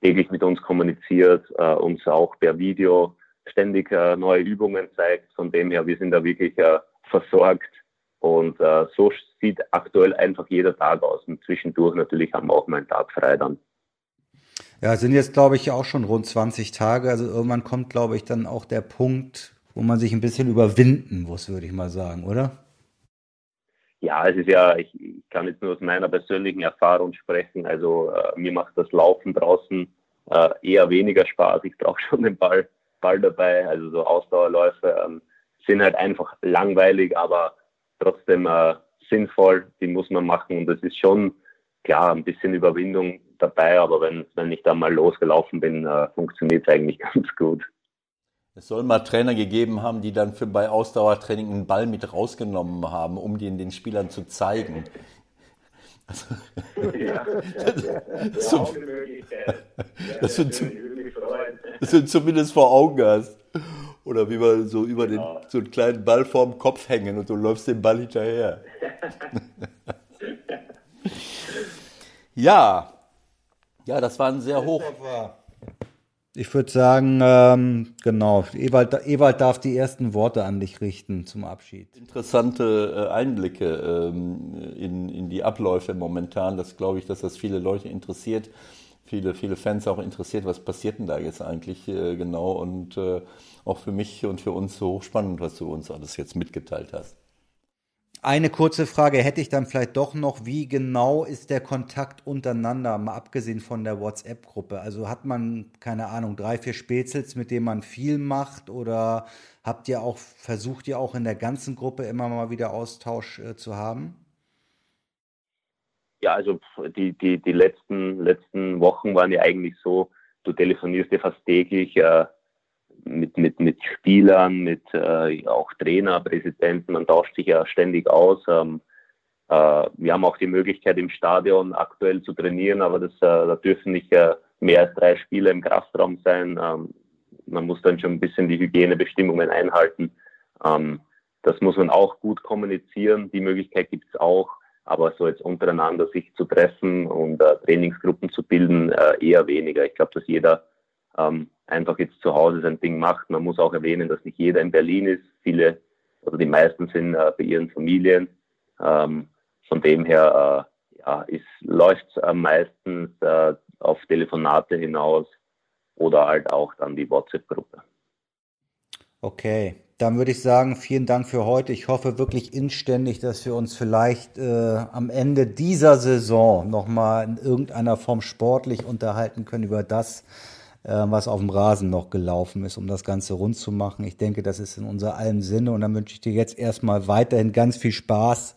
S5: täglich mit uns kommuniziert, äh, uns auch per Video ständig neue Übungen zeigt. Von dem her, wir sind da wirklich versorgt. Und so sieht aktuell einfach jeder Tag aus. Und zwischendurch natürlich haben wir auch mal einen Tag frei dann.
S1: Ja, sind jetzt, glaube ich, auch schon rund 20 Tage. Also irgendwann kommt, glaube ich, dann auch der Punkt, wo man sich ein bisschen überwinden muss, würde ich mal sagen, oder?
S5: ja, es ist ja, ich, ich, kann jetzt nur aus meiner persönlichen Erfahrung sprechen. Also äh, mir macht das Laufen draußen äh, eher weniger Spaß. Ich brauche schon den Ball, Ball dabei. Also so Ausdauerläufe ähm, sind halt einfach langweilig, aber trotzdem äh, sinnvoll. Die muss man machen und es ist schon klar ein bisschen Überwindung dabei, aber wenn, wenn ich da mal losgelaufen bin, äh, funktioniert es eigentlich ganz gut.
S2: Es soll mal Trainer gegeben haben, die dann für bei Ausdauertraining einen Ball mit rausgenommen haben, um den den Spielern zu zeigen. Also, ja, das, ja, das, du, dass du zumindest vor Augen hast. Oder wie man so über den, genau. so einen kleinen Ball vorm Kopf hängen und du läufst den Ball hinterher. ja, ja, das war ein sehr hoch.
S1: Ich würde sagen, ähm, genau, Ewald, Ewald darf die ersten Worte an dich richten zum Abschied.
S2: Interessante äh, Einblicke ähm, in, in die Abläufe momentan. Das glaube ich, dass das viele Leute interessiert, viele, viele Fans auch interessiert, was passiert denn da jetzt eigentlich äh, genau und äh, auch für mich und für uns so hochspannend, was du uns alles jetzt mitgeteilt hast.
S1: Eine kurze Frage hätte ich dann vielleicht doch noch. Wie genau ist der Kontakt untereinander, mal abgesehen von der WhatsApp-Gruppe? Also hat man, keine Ahnung, drei, vier Spätzels, mit denen man viel macht? Oder habt ihr auch, versucht ihr auch in der ganzen Gruppe immer mal wieder Austausch äh, zu haben?
S5: Ja, also die, die, die letzten, letzten Wochen waren ja eigentlich so, du telefonierst ja fast täglich. Äh, mit, mit, mit Spielern, mit äh, auch Trainer, Präsidenten, man tauscht sich ja ständig aus. Ähm, äh, wir haben auch die Möglichkeit im Stadion aktuell zu trainieren, aber das, äh, da dürfen nicht äh, mehr als drei Spieler im Kraftraum sein. Ähm, man muss dann schon ein bisschen die Hygienebestimmungen einhalten. Ähm, das muss man auch gut kommunizieren. Die Möglichkeit gibt es auch, aber so jetzt untereinander sich zu treffen und äh, Trainingsgruppen zu bilden, äh, eher weniger. Ich glaube, dass jeder ähm, einfach jetzt zu Hause sein Ding macht. Man muss auch erwähnen, dass nicht jeder in Berlin ist. Viele, also die meisten sind äh, bei ihren Familien. Ähm, von dem her äh, ja, läuft es äh, meistens auf Telefonate hinaus oder halt auch dann die WhatsApp-Gruppe.
S1: Okay, dann würde ich sagen, vielen Dank für heute. Ich hoffe wirklich inständig, dass wir uns vielleicht äh, am Ende dieser Saison nochmal in irgendeiner Form sportlich unterhalten können über das, was auf dem Rasen noch gelaufen ist, um das Ganze rund zu machen. Ich denke, das ist in unser allem Sinne und dann wünsche ich dir jetzt erstmal weiterhin ganz viel Spaß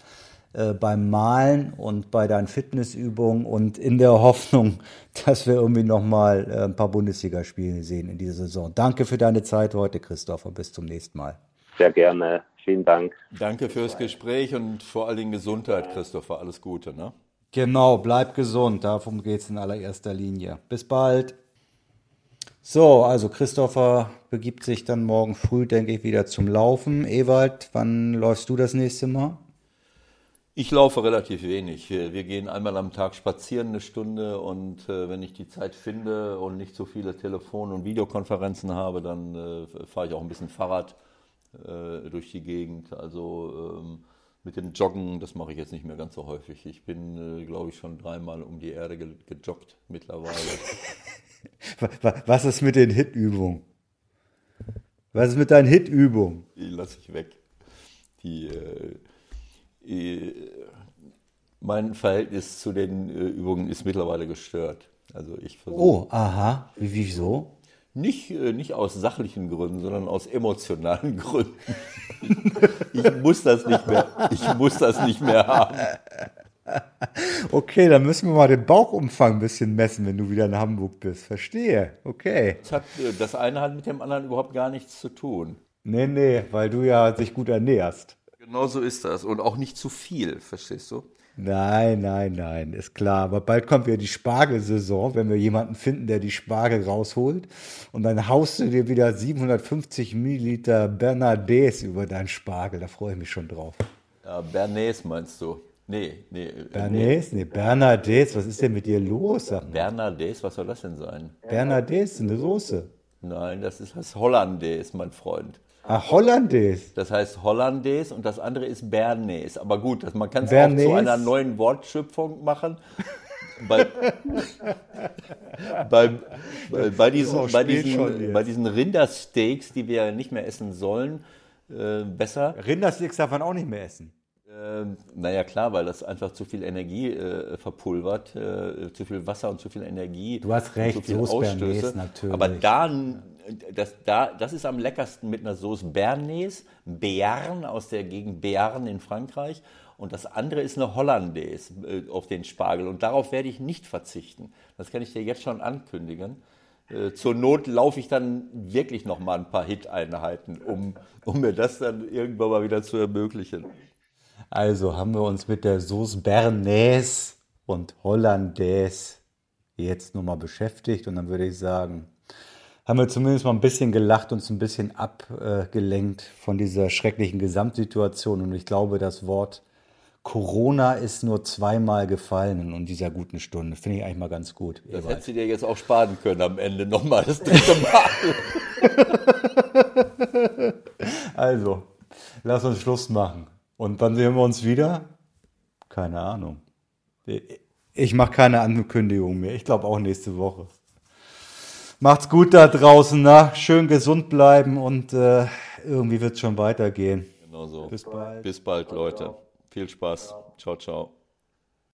S1: äh, beim Malen und bei deinen Fitnessübungen und in der Hoffnung, dass wir irgendwie nochmal äh, ein paar Bundesligaspiele sehen in dieser Saison. Danke für deine Zeit heute, Christoph, und bis zum nächsten Mal.
S5: Sehr gerne. Vielen Dank.
S2: Danke fürs Gespräch und vor allen Dingen Gesundheit, Christopher. Alles Gute, ne?
S1: Genau, bleib gesund. Darum geht es in allererster Linie. Bis bald. So, also Christopher begibt sich dann morgen früh, denke ich, wieder zum Laufen. Ewald, wann läufst du das nächste Mal?
S2: Ich laufe relativ wenig. Wir gehen einmal am Tag spazieren eine Stunde und äh, wenn ich die Zeit finde und nicht so viele Telefon- und Videokonferenzen habe, dann äh, fahre ich auch ein bisschen Fahrrad äh, durch die Gegend. Also ähm, mit dem Joggen, das mache ich jetzt nicht mehr ganz so häufig. Ich bin, äh, glaube ich, schon dreimal um die Erde ge gejoggt mittlerweile.
S1: Was ist mit den Hitübungen? Was ist mit deinen Hitübungen?
S2: Die lasse ich weg. Die, äh, mein Verhältnis zu den äh, Übungen ist mittlerweile gestört. Also ich
S1: Oh, aha. Wie, wieso?
S2: Nicht, äh, nicht aus sachlichen Gründen, sondern aus emotionalen Gründen. ich muss das nicht mehr, ich muss das nicht mehr haben.
S1: Okay, dann müssen wir mal den Bauchumfang ein bisschen messen, wenn du wieder in Hamburg bist. Verstehe. Okay.
S2: Das, hat, äh, das eine hat mit dem anderen überhaupt gar nichts zu tun.
S1: Nee, nee, weil du ja dich gut ernährst.
S2: Genau so ist das. Und auch nicht zu viel, verstehst du?
S1: Nein, nein, nein, ist klar. Aber bald kommt ja die Spargelsaison, wenn wir jemanden finden, der die Spargel rausholt. Und dann haust du dir wieder 750 Milliliter Bernadets über deinen Spargel. Da freue ich mich schon drauf.
S2: Ja, Bernays meinst du? Nee, nee.
S1: Äh, Bernays? Nee, Bernadets, was ist denn mit dir los?
S2: Bernadets, was soll das denn sein?
S1: Bernadets, eine Soße.
S2: Nein, das ist das Hollandaise, mein Freund.
S1: Ah, Hollandaise.
S2: Das heißt Hollandaise und das andere ist Bernays. Aber gut, man kann es auch zu einer neuen Wortschöpfung machen. bei, bei, bei, bei, diesen, bei, diesen, bei diesen Rindersteaks, die wir nicht mehr essen sollen, äh, besser.
S1: Rindersteaks darf man auch nicht mehr essen.
S2: Ähm, naja, klar, weil das einfach zu viel Energie äh, verpulvert, äh, zu viel Wasser und zu viel Energie.
S1: Du hast recht,
S2: zu viel Ausstöße.
S1: Bernays natürlich.
S2: Aber da, das, da, das ist am leckersten mit einer Sauce Bernays, Béarn aus der Gegend Béarn in Frankreich. Und das andere ist eine Hollandaise äh, auf den Spargel. Und darauf werde ich nicht verzichten. Das kann ich dir jetzt schon ankündigen. Äh, zur Not laufe ich dann wirklich noch mal ein paar Hit-Einheiten, um, um mir das dann irgendwann mal wieder zu ermöglichen.
S1: Also haben wir uns mit der Sauce Bernays und Hollandaise jetzt nur mal beschäftigt und dann würde ich sagen, haben wir zumindest mal ein bisschen gelacht und uns ein bisschen abgelenkt von dieser schrecklichen Gesamtsituation und ich glaube, das Wort Corona ist nur zweimal gefallen in dieser guten Stunde. Finde ich eigentlich mal ganz gut.
S2: Das hättest du dir jetzt auch sparen können am Ende nochmal das dritte Mal.
S1: also, lass uns Schluss machen. Und wann sehen wir uns wieder? Keine Ahnung. Ich mache keine Ankündigung mehr. Ich glaube auch nächste Woche. Macht's gut da draußen, na? Schön gesund bleiben und äh, irgendwie wird es schon weitergehen.
S2: Genau so.
S1: Bis bald.
S2: Bis bald, Leute. Viel Spaß. Ciao, ciao.